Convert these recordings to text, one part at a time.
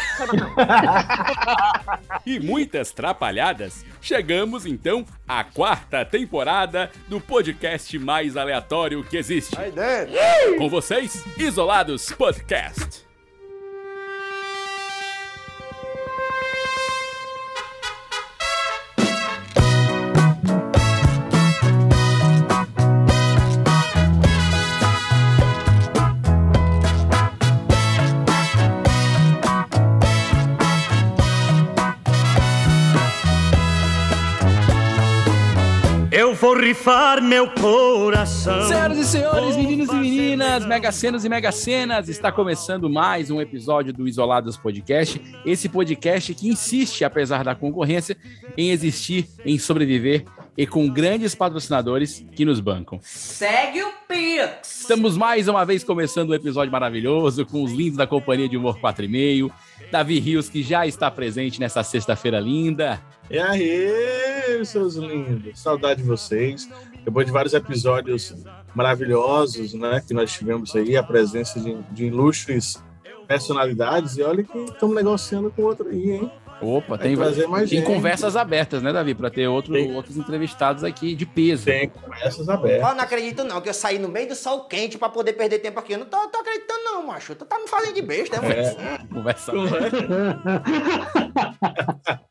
E muitas trapalhadas, chegamos então à quarta temporada do podcast mais aleatório que existe. Com vocês, Isolados Podcast. Vou rifar meu coração. Senhoras e senhores, meninos e meninas, megacenos e megacenas, está começando mais um episódio do Isolados Podcast. Esse podcast que insiste, apesar da concorrência, em existir, em sobreviver e com grandes patrocinadores que nos bancam. Segue o Pix. Estamos mais uma vez começando um episódio maravilhoso com os lindos da Companhia de Humor 4,5. Davi Rios, que já está presente nessa sexta-feira linda. E aí, seus lindos. Saudade de vocês. Depois de vários episódios maravilhosos, né? Que nós tivemos aí, a presença de, de ilustres personalidades. E olha que estamos negociando com outro aí, hein? Opa, tem, trazer mais tem gente. conversas abertas, né, Davi? Para ter outro, Tem. outros entrevistados aqui de peso. Tem conversas abertas. Eu não acredito não, que eu saí no meio do sol quente pra poder perder tempo aqui. Eu não tô, tô acreditando não, macho. Tu tá me fazendo de besta, né, mano? Conversa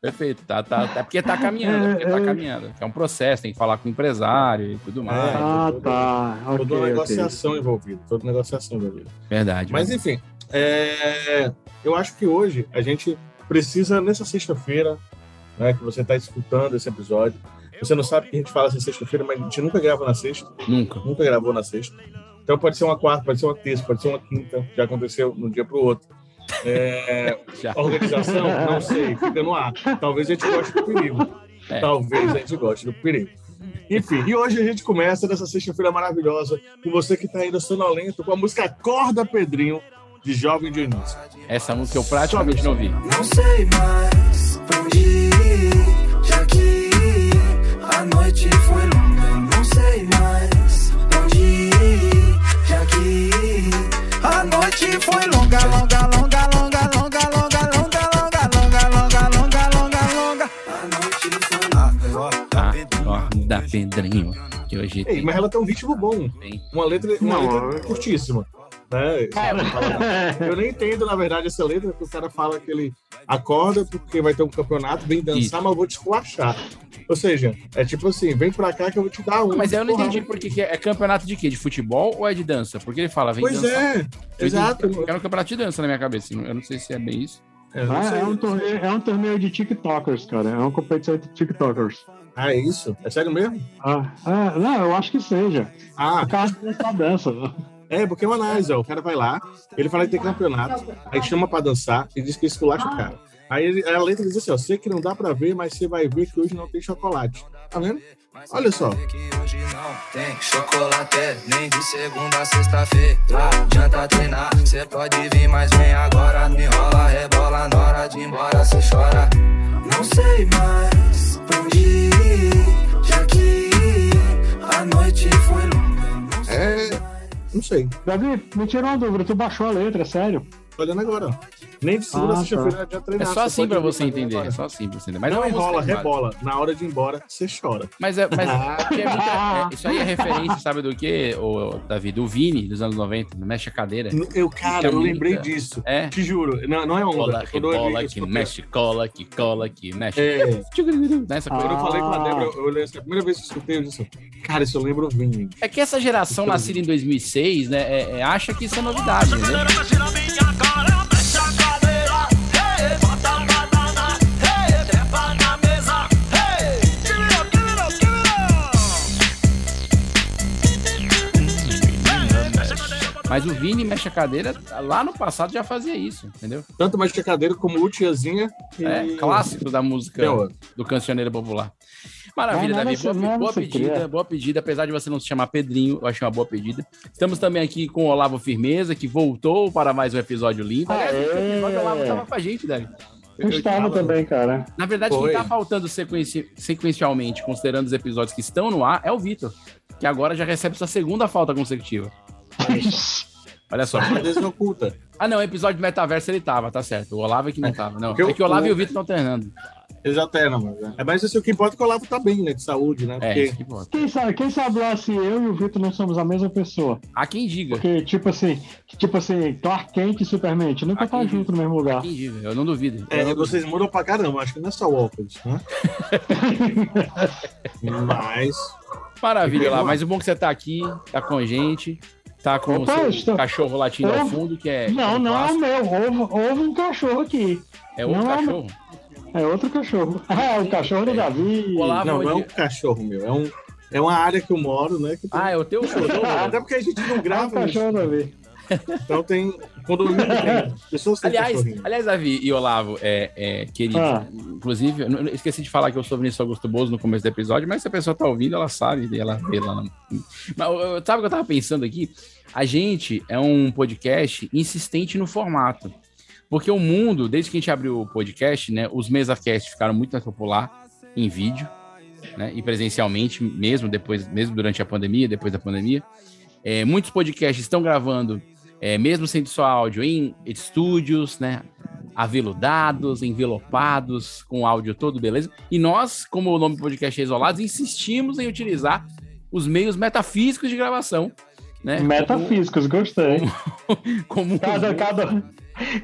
Perfeito, tá, tá, é porque tá caminhando, é porque tá caminhando. É um processo, tem que falar com o empresário e tudo mais. É. Ah, tá. Toda Ok, uma ok. negociação envolvida. Toda negociação envolvida. Verdade. Mas enfim, é, eu acho que hoje a gente precisa, nessa sexta-feira, né, que você está escutando esse episódio, você não sabe que a gente fala assim sexta-feira, mas a gente nunca grava na sexta, nunca. nunca gravou na sexta. Então pode ser uma quarta, pode ser uma terça, pode ser uma quinta, já aconteceu de um dia para o outro. É, organização, não sei, fica no ar. Talvez a gente goste do perigo. É. Talvez a gente goste do perigo. Enfim, e hoje a gente começa nessa sexta-feira maravilhosa com você que está ainda sonolento com a música Acorda Pedrinho, de Jovem Dionísio. Essa música eu praticamente não vi. Não sei mais pra onde ir, já que a noite foi longa. Não sei mais pra onde ir, já que a noite foi longa, longa, longa, longa, longa, longa, longa, longa, longa, longa, longa, longa, longa. A noite foi longa. Tá? Ó, da Pedrinho. Que hoje Ei, tem. mas ela tem um ritmo bom, uma letra, uma letra curtíssima. Né? Eu nem entendo, na verdade, essa letra, porque o cara fala que ele acorda porque vai ter um campeonato, vem dançar, Isso. mas eu vou te esculachar. Ou seja, é tipo assim, vem pra cá que eu vou te dar um. Mas eu não entendi por que que é, é campeonato de quê? De futebol ou é de dança? Porque ele fala, vem Pois dançar. é, Eu exato. entendi- Era um campeonato de dança na minha cabeça. Eu não sei se é bem isso. Ah, sei. é, um torneio, é um torneio de TikTokers, cara. É uma competição de TikTokers. Ah, é isso? É sério mesmo? Ah, ah, não, eu acho que seja. Ah, O cara dessa dança. É, porque é uma análise, ó. O cara vai lá, ele fala que tem campeonato, aí chama pra dançar e diz que esculacha o cara. Aí a letra diz assim, ó, sei que não dá pra ver, mas você vai ver que hoje não tem chocolate. Tá vendo? Olha só. Tem chocolate, nem de segunda a sexta-feira. Treinar, cê pode vir, mas vem agora. Me rola, rebola na hora de ir embora, cê chora. Não sei mais pra onde ir, já que a noite foi longa. É, não sei. Davi, me tira uma dúvida. Tu baixou a letra, é sério? Tô olhando agora, ó. Nem de segunda Ah, sexta-feira já É treinar. só assim pra você entender. agora. É só assim pra você entender. Mas não é enrola, rebola. Na hora de ir embora, você chora. Mas, é, mas é muita- é- isso aí é referência, sabe do que, o Davi? Do Vini, dos anos 90, não mexe a cadeira. Eu, cara, É eu muita- quiser disso. É. Te juro. Não, não é onda. Cola, rebola, eu- que mexe, cola, que cola, que mexe. É, Nessa Ah. coisa. quando eu falei com a Débora, eu olhei assim, a primeira vez que eu escutei, eu disse, cara, isso eu lembro o Vini. É que essa geração nascida em 2006, né, é- é- acha que isso é novidade, entendeu? Mas o Vini mexe a cadeira, lá no passado já fazia isso, entendeu? Tanto mais de cadeira como o Tiazinha. e- É clássico da música do cancioneiro popular. Maravilha, não Davi. Boa, boa pedida, boa pedida. Apesar de você não se chamar Pedrinho, eu achei uma boa pedida. Estamos também aqui com o Olavo Firmeza, que voltou para mais um episódio lindo. Aliás, o Olavo estava com a gente, Davi. Eu estava também, cara. Na verdade, Foi. quem tá faltando sequenci- sequencialmente, considerando os episódios que estão no ar, é o Vitor, que agora já recebe sua segunda falta consecutiva. Olha só. Só desoculta. Ah, não, episódio de metaverso ele tava, tá certo. O Olavo é que não tava. Não, Porque é que o Olavo o- e o Vitor estão alternando. Eles alternam, mas é. Mas assim, o que importa é que o Olavo tá bem, né? De saúde, né? É, Porque isso que importa. Quem sabe, quem sabe lá se eu e o Vitor não somos a mesma pessoa? Há quem diga. Porque, tipo assim, tipo assim, Clark Kent e Superman, a gente nunca tá junto no mesmo Há lugar. quem diga. Eu não duvido. Eu é, não vocês mudam pra caramba, acho que não é só o óculos, né? Mas. Maravilha lá, mas o bom é que você tá aqui, tá com a gente, tá com Opa, o estou- cachorro latindo ao Eu- fundo, que é. Não, é não é o meu. Houve, houve um cachorro aqui. É outro não é o cachorro. É outro cachorro. Ah, o cachorro do Davi. Olá, não, não é um cachorro meu, é, um, é uma área que eu moro, né? Que tem- Ah, é o teu cachorro? Até porque a gente não Ah, o grava isso. cachorro do Davi. Então tem. Condomínio tem. Pessoas têm Aliás, cachorrinho. aliás, Davi e Olavo, é, é, querido, Ah. inclusive, eu esqueci de falar que eu sou Vinícius Augusto Bozo no começo do episódio, mas se a pessoa tá ouvindo, ela sabe, e ela vê lá. Mas eu- sabe o que eu tava pensando aqui? A gente é um podcast insistente no formato. Porque o mundo, desde que a gente abriu o podcast, né, os MesaCast ficaram muito mais popular em vídeo, né, e presencialmente, mesmo depois, mesmo durante a pandemia, depois da pandemia. É, muitos podcasts estão gravando, é, mesmo sendo só áudio, em estúdios, né, aveludados, envelopados, com áudio todo, beleza? E nós, como o nome do podcast é Isolados, insistimos em utilizar os meios metafísicos de gravação, né? Metafísicos, gostei. Como, como Cada, cada,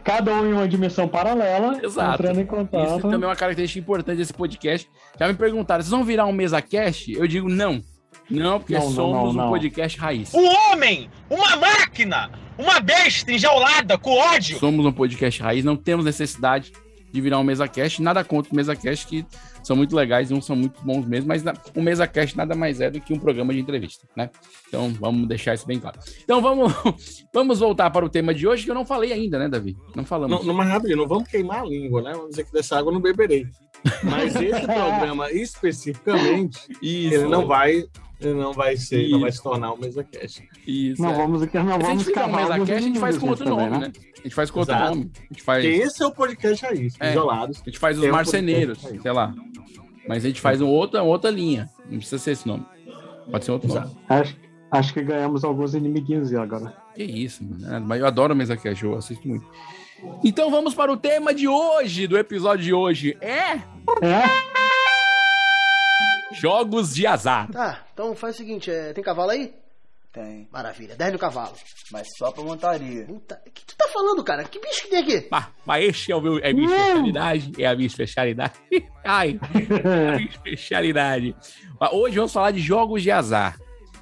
cada um em uma dimensão paralela, Exato. entrando em Isso contato. também é uma característica importante desse podcast. Já me perguntaram, vocês vão virar um mesa cast? Eu digo não. Não, porque Não, não, somos não, um não. podcast raiz. Um homem, uma máquina, uma besta enjaulada com ódio. Somos um podcast raiz, não temos necessidade de virar um mesa cast. Nada contra o mesa cast, que são muito legais e uns são muito bons mesmo, mas o mesa cast nada mais é do que um programa de entrevista, né? Então vamos deixar isso bem claro. Então vamos, vamos voltar para o tema de hoje, que eu não falei ainda, né, Davi? Não falamos. Não, não mais rapidinho, não vamos queimar a língua, né? Vamos dizer que dessa água eu não beberei. Mas esse programa especificamente, Isso. ele não vai, ele não vai ser, não Isso. vai se tornar um mesa cast. Isso. Não é. vamos, não Se a gente vamos fizer um cavar mesa cast, a gente faz com outro também, nome, né? A gente faz com outro Exato. nome. A gente faz, Porque esse é o podcast raiz, É. isolados. a gente faz os um marceneiros, aí. sei lá. Mas a gente faz um outra, outra linha. Não precisa ser esse nome. Pode ser outro nome. Exato. Acho, acho que ganhamos alguns inimiguinhos agora. Que isso, mano. Mas eu adoro mesa cast, eu assisto muito. Então vamos para o tema de hoje, do episódio de hoje. É É? jogos de azar. Tá, então faz o seguinte, é, tem cavalo aí? Tem, Maravilha, 10 no cavalo. mas só pra montaria. Puta, o que tu tá falando, cara? Que bicho que tem aqui? Mas, mas este é, o meu, é a minha especialidade. É a minha especialidade. Ai, é a minha especialidade. Mas Hoje vamos falar de jogos de azar.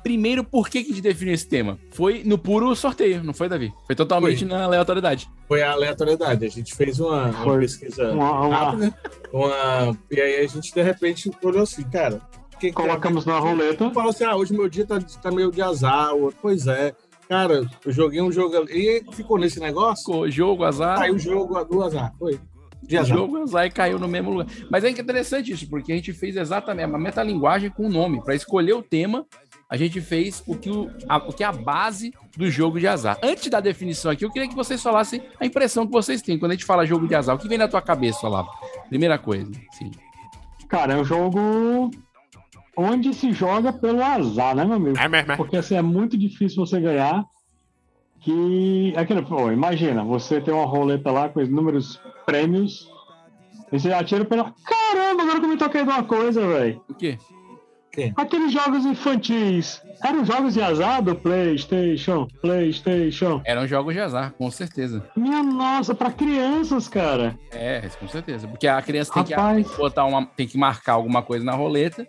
Primeiro, por que, que a gente definiu esse tema? Foi no puro sorteio, não foi, Davi? Foi totalmente Foi. na aleatoriedade. Foi a aleatoriedade. A gente fez uma, uma Foi. pesquisa Uma- uma- rápida. Uma... E aí a gente, de repente, olhou assim, cara. o que que Colocamos é? na roleta. Falou assim, ah, hoje meu dia tá, tá meio de azar. Pois é. Cara, eu joguei um jogo ali. E ficou nesse negócio. Ficou jogo, azar. Saiu o jogo do azar. Foi. De azar. jogo azar e caiu no mesmo lugar. Mas é interessante isso, porque a gente fez exatamente a metalinguagem com o nome. Para escolher o tema, a gente fez o que, o, a, o que é a base do jogo de azar. Antes da definição aqui, eu queria que vocês falassem a impressão que vocês têm. Quando a gente fala jogo de azar, o que vem na tua cabeça, Olavo? Primeira coisa. Sim. Cara, é um jogo onde se joga pelo azar, né, meu amigo? É mesmo, Porque assim, é muito difícil você ganhar. Que. É aquilo, pô, imagina, você tem uma roleta lá com inúmeros prêmios. E você atira pela. Caramba, agora que eu me toquei de uma coisa, velho. O quê? Aqueles jogos infantis eram jogos de azar do PlayStation, PlayStation. Eram jogos de azar, com certeza. Minha nossa, pra crianças, cara. É, com certeza. Porque a criança tem Rapaz. que botar uma, tem que marcar alguma coisa na roleta.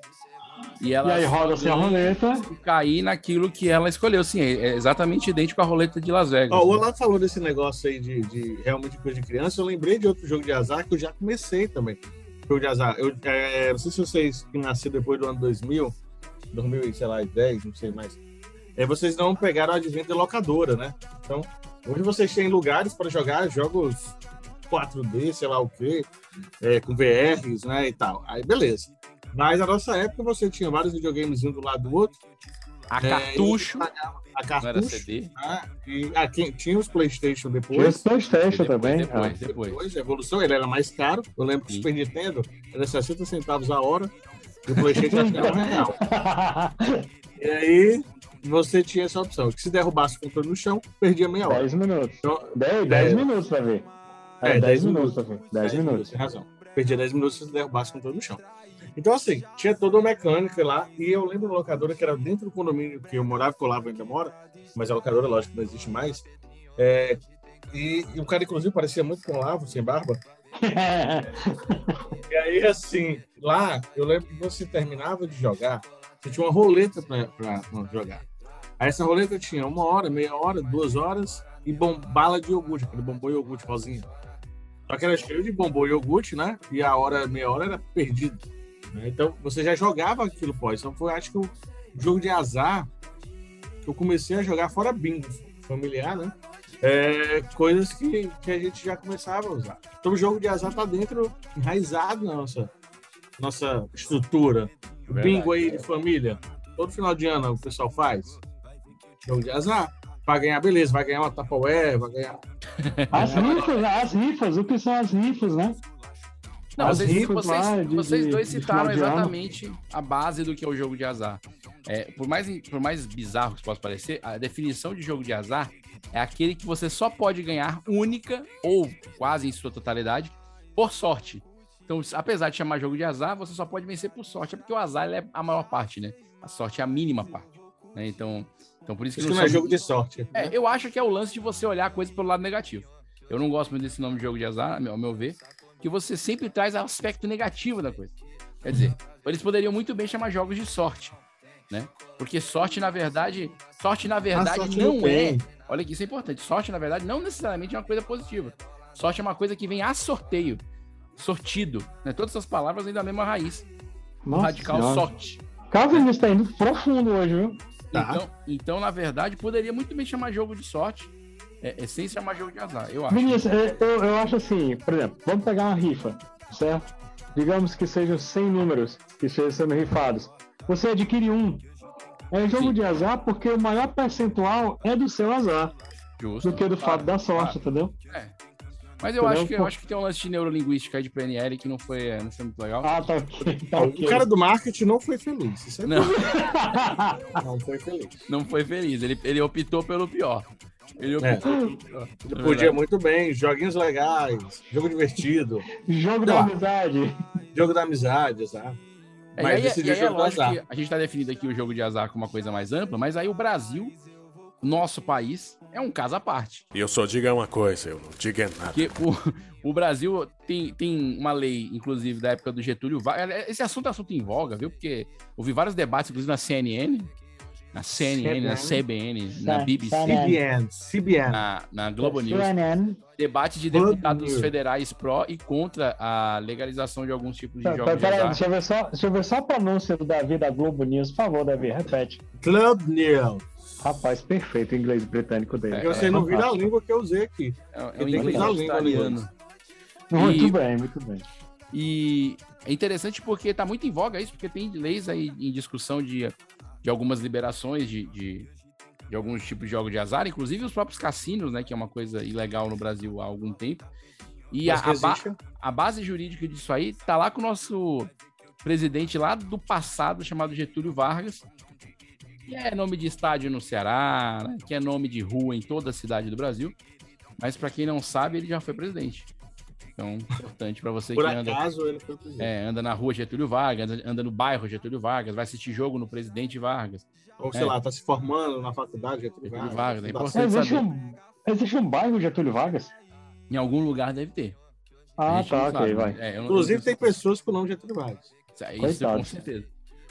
E, ela E aí roda-se a ganha roleta. E cair naquilo que ela escolheu. Sim, é exatamente idêntico à roleta de Las Vegas. Ó, o Olavo falou desse negócio aí de, de realmente coisa de criança. Eu lembrei de outro jogo de azar que eu já comecei também. Jogo de azar. Eu, é, não sei se vocês que nasceram depois do ano 2000, 2000 e sei lá, 10, não sei mais. é, vocês não pegaram o advento de locadora, né? Então, hoje vocês têm lugares para jogar jogos 4D, sei lá o quê, é, com VRs, né, e tal. Aí, beleza. Mas na nossa época você tinha vários videogames um do lado do outro. A É, cartucho. A cartucho. CD? né, e ah, quem- tinha os PlayStation depois. Tinha os PlayStation Depois, também. depois, ah. depois. Depois, a evolução, ele era mais caro. Eu lembro que o Super Nintendo era 60 centavos a hora. E o PlayStation acho que era um real. E aí, você tinha essa opção. Que se derrubasse o controle no chão, perdia meia hora. 10 minutos. Então, 10, dez- minutos pra ver. É, É, 10 dez minutos minutos. pra ver. 10 minutos. Tem razão. Perdia 10 minutos se derrubasse o controle no chão. Então, assim, tinha toda uma mecânica lá. E eu lembro da locadora que era dentro do condomínio que eu morava, que o Olavo ainda mora. Mas a locadora, lógico, não existe mais. É, e, e o cara, inclusive, parecia muito com o Olavo, sem barba. E aí, assim, lá, eu lembro que você terminava de jogar, você tinha uma roleta pra jogar. Aí essa roleta tinha uma hora, meia hora, duas horas e bom, bala de iogurte, aquele bombom iogurte rosinha. Só que era cheio de bombom iogurte, né? E a hora, meia hora era perdido. Né? Então você já jogava aquilo pós. Então foi, acho que o jogo de azar que eu comecei a jogar fora bingo familiar, né? É, coisas que, que a gente já começava a usar. Então o jogo de azar tá dentro, enraizado na nossa, nossa estrutura. O Verdade. bingo aí de família. Todo final de ano o pessoal faz. Jogo de azar. Vai ganhar, beleza, vai ganhar uma Tupperware, vai ganhar. As rifas, as rifas, o que são as rifas, né? Não, vocês, vocês- de- vocês dois citaram exatamente a base do que é o jogo de azar. É, por, mais, por mais bizarro que possa parecer, a definição de jogo de azar é aquele que você só pode ganhar única ou quase em sua totalidade por sorte. Então, apesar de chamar jogo de azar, você só pode vencer por sorte, é porque o azar ele é a maior parte, né? A sorte é a mínima parte. né? Então, então, por isso que Isso não não é jogo de sorte. é, eu acho que é o lance de você olhar a coisa pelo lado negativo. Eu não gosto muito desse nome de jogo de azar, ao meu ver, que você sempre traz aspecto negativo da coisa. Quer dizer, eles poderiam muito bem chamar jogos de sorte, né? Porque sorte, na verdade, sorte, na verdade, sorte não é. Olha que isso é importante. Sorte, na verdade, não necessariamente é uma coisa positiva. Sorte é uma coisa que vem a sorteio, sortido, né? Todas essas palavras vêm da mesma raiz. Nossa radical Senhora. sorte. Calvin está indo profundo hoje, viu? Tá. Então, então, na verdade, poderia muito bem chamar jogo de sorte, é, é sem chamar jogo de azar, eu acho. Vinícius, é, eu, eu acho assim, por exemplo, vamos pegar uma rifa, certo? Digamos que sejam 100 números que estejam sendo rifados. Você adquire um. É jogo Sim. de azar porque o maior percentual é do seu azar Justo. do que do claro, fato da sorte, claro. entendeu? Mas eu Entendeu? acho, que, eu acho que tem um lance de neurolinguística aí de PNL que não foi, é, não foi muito legal. Ah, tá. Tá O ok. cara do marketing não foi feliz. Isso é Não, não foi feliz. não foi feliz. Ele, ele optou pelo pior. Ele optou. Ele na podia muito bem, joguinhos legais, jogo divertido, Jogo Não. da amizade. jogo da amizade, exato. É, Mas e aí, decidiu e aí é jogo do lógico azar. que a gente tá definindo aqui o jogo de azar como uma coisa mais ampla, mas aí o Brasil, nosso país, é um caso à parte. E eu só diga uma coisa, eu não diga nada. Porque o, o Brasil tem, tem uma lei, inclusive, da época do Getúlio Vargas. Esse assunto é assunto em voga, viu? Porque houve vários debates, inclusive na CNN, na CNN, na CBN, na Sa- BBC, CBN, CBN. na, na Globo News. CNN. Debate de Globo deputados News. federais pró e contra a legalização de alguns tipos de Pera- jogos de Peraí, azar. deixa eu, ver só, deixa eu ver só a pronúncia do Davi da Globo News. Por favor, Davi, repete. Club News. Rapaz, perfeito o inglês britânico dele. É, Porque você não vira a língua que eu usei aqui. É, é um inglês australiano. Muito E- bem, muito bem. E é interessante porque tá muito em voga isso, porque tem leis aí em discussão de, de algumas liberações de, de, de alguns tipos de jogos de azar, inclusive os próprios cassinos, né? Que é uma coisa ilegal no Brasil há algum tempo. E a, a ba- a base jurídica disso aí tá lá com o nosso presidente lá do passado, chamado Getúlio Vargas, que é nome de estádio no Ceará, né, que é nome de rua em toda a cidade do Brasil. Mas para quem não sabe, ele já foi presidente. Então, importante para você Por que anda acaso ele foi presidente. é, anda na rua Getúlio Vargas, anda- no bairro Getúlio Vargas, vai assistir jogo no Presidente Vargas. Ou sei É. lá, tá se formando na faculdade, Getúlio Getúlio Vargas. Vargas, é Fundação. importante Existe saber. um, existe um bairro Getúlio Vargas? Em algum lugar deve ter. Ah, tá, não ok, sabe, vai. né? É, não- Inclusive eu tem não pessoas com o nome Getúlio Vargas. sei. Isso Coitado. com certeza.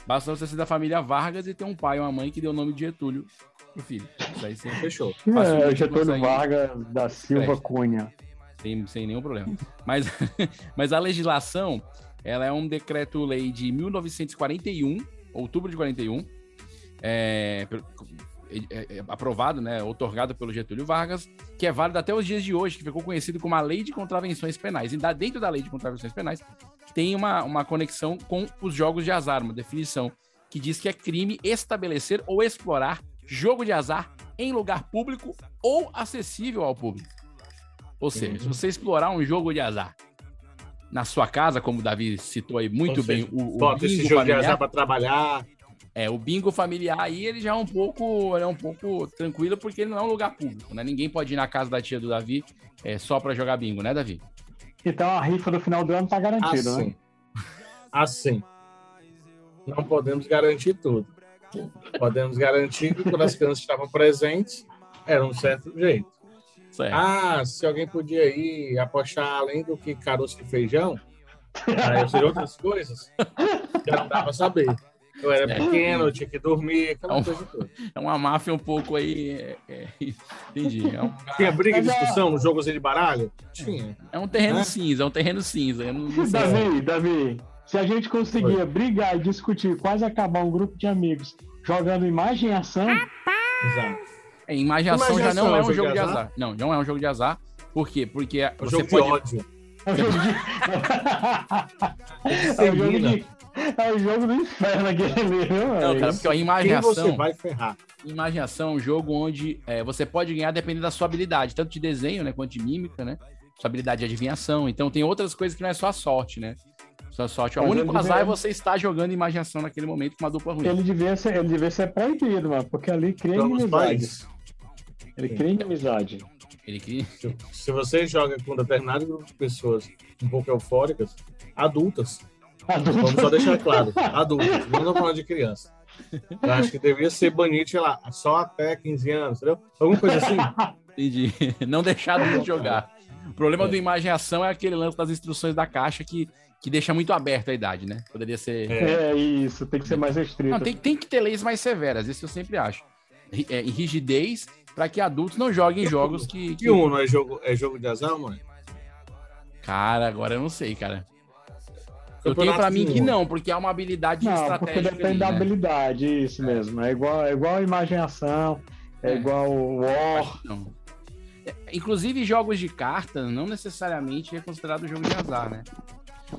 Basta você ser da família Vargas e ter um pai e uma mãe que deu o nome de Getúlio pro filho. Isso aí sem, Fechou. É, Getúlio consegue- Vargas da Silva. Cunha. Sem, sem nenhum problema. Mas, mas a legislação, ela é um decreto-lei de 1941, outubro de 41, é, é, é, aprovado, né, otorgado pelo Getúlio Vargas, que é válido até os dias de hoje, que ficou conhecido como a Lei de Contravenções Penais. E dentro da Lei de Contravenções Penais tem uma, uma conexão com os jogos de azar, uma definição que diz que é crime estabelecer ou explorar jogo de azar em lugar público ou acessível ao público. Ou seja, se você explorar um jogo de azar na sua casa, como o Davi citou aí muito Ou bem, seja, o, o bota esse bingo jogo de familiar, azar pra trabalhar. é, o bingo familiar aí, ele já é um pouco, ele é um pouco tranquilo, porque ele não é um lugar público, né? Ninguém pode ir na casa da tia do Davi é, só pra jogar bingo, né, Davi? Então a rifa do final do ano tá garantida, Assim. né? Assim. Não podemos garantir tudo. Podemos garantir que quando as crianças estavam presentes, era um certo jeito. Certo. Ah, se alguém podia ir apostar além do que caroço de feijão, aí, seja, outras coisas, já não dava pra saber. Eu era Certo. pequeno, eu tinha que dormir, aquela É um- coisa toda. É uma máfia um pouco aí. é, é, entendi. É um, Tinha briga e a- discussão no jogo de baralho? Tinha. é um terreno Né? cinza, é um terreno cinza. Eu não, não sei. Davi, Davi, se a gente conseguia brigar e discutir, quase acabar um grupo de amigos jogando imagem e ação, Exato. É, imaginação já não Imaginação é é um um jogo de azar. Não, não é um jogo de azar. Por quê? Porque É um você jogo pode. de ódio. é o jogo de. é, o jogo de... é o jogo do inferno aquele ali? Não, cara, porque a Quem imaginação. você vai ferrar? Imaginação é um jogo onde é, você pode ganhar dependendo da sua habilidade, tanto de desenho, né, quanto de mímica, né? Sua habilidade de adivinhação. Então tem outras coisas que não é só a sorte, né? Sua sorte. O Mas único azar é devia- você estar jogando imaginação naquele momento com uma dupla ruim. Ele devia ser, ele devia ser proibido, mano, porque ali cria Jogos inimizade. pais. Ele cria inimizade. Ele cria. Se, você joga com determinado grupo de pessoas um pouco eufóricas, adultas, Adultos. vamos só deixar claro, adultas, não estou falando de criança. Eu acho que deveria ser banido, sei lá, só até 15 anos, entendeu? Alguma coisa assim. Entendi. Não deixar de jogar. O problema É. do imaginação é aquele lance das instruções da caixa que, que deixa muito aberto a idade, né? Poderia ser. É isso, tem que ser mais restrito. Não, tem, tem que ter leis mais severas, isso eu sempre acho. É, rigidez para que adultos não joguem jogos que. que- E um não é jogo, é jogo de azar, mano? Cara, agora eu não sei, cara. Eu tenho pra mim que um. não, porque é uma habilidade Não, porque estratégica. depende ali, da né? habilidade, isso mesmo. É igual, é igual a imaginação, é, É. igual o War. Não. É, Inclusive, jogos de carta não necessariamente é considerado jogo de azar, né?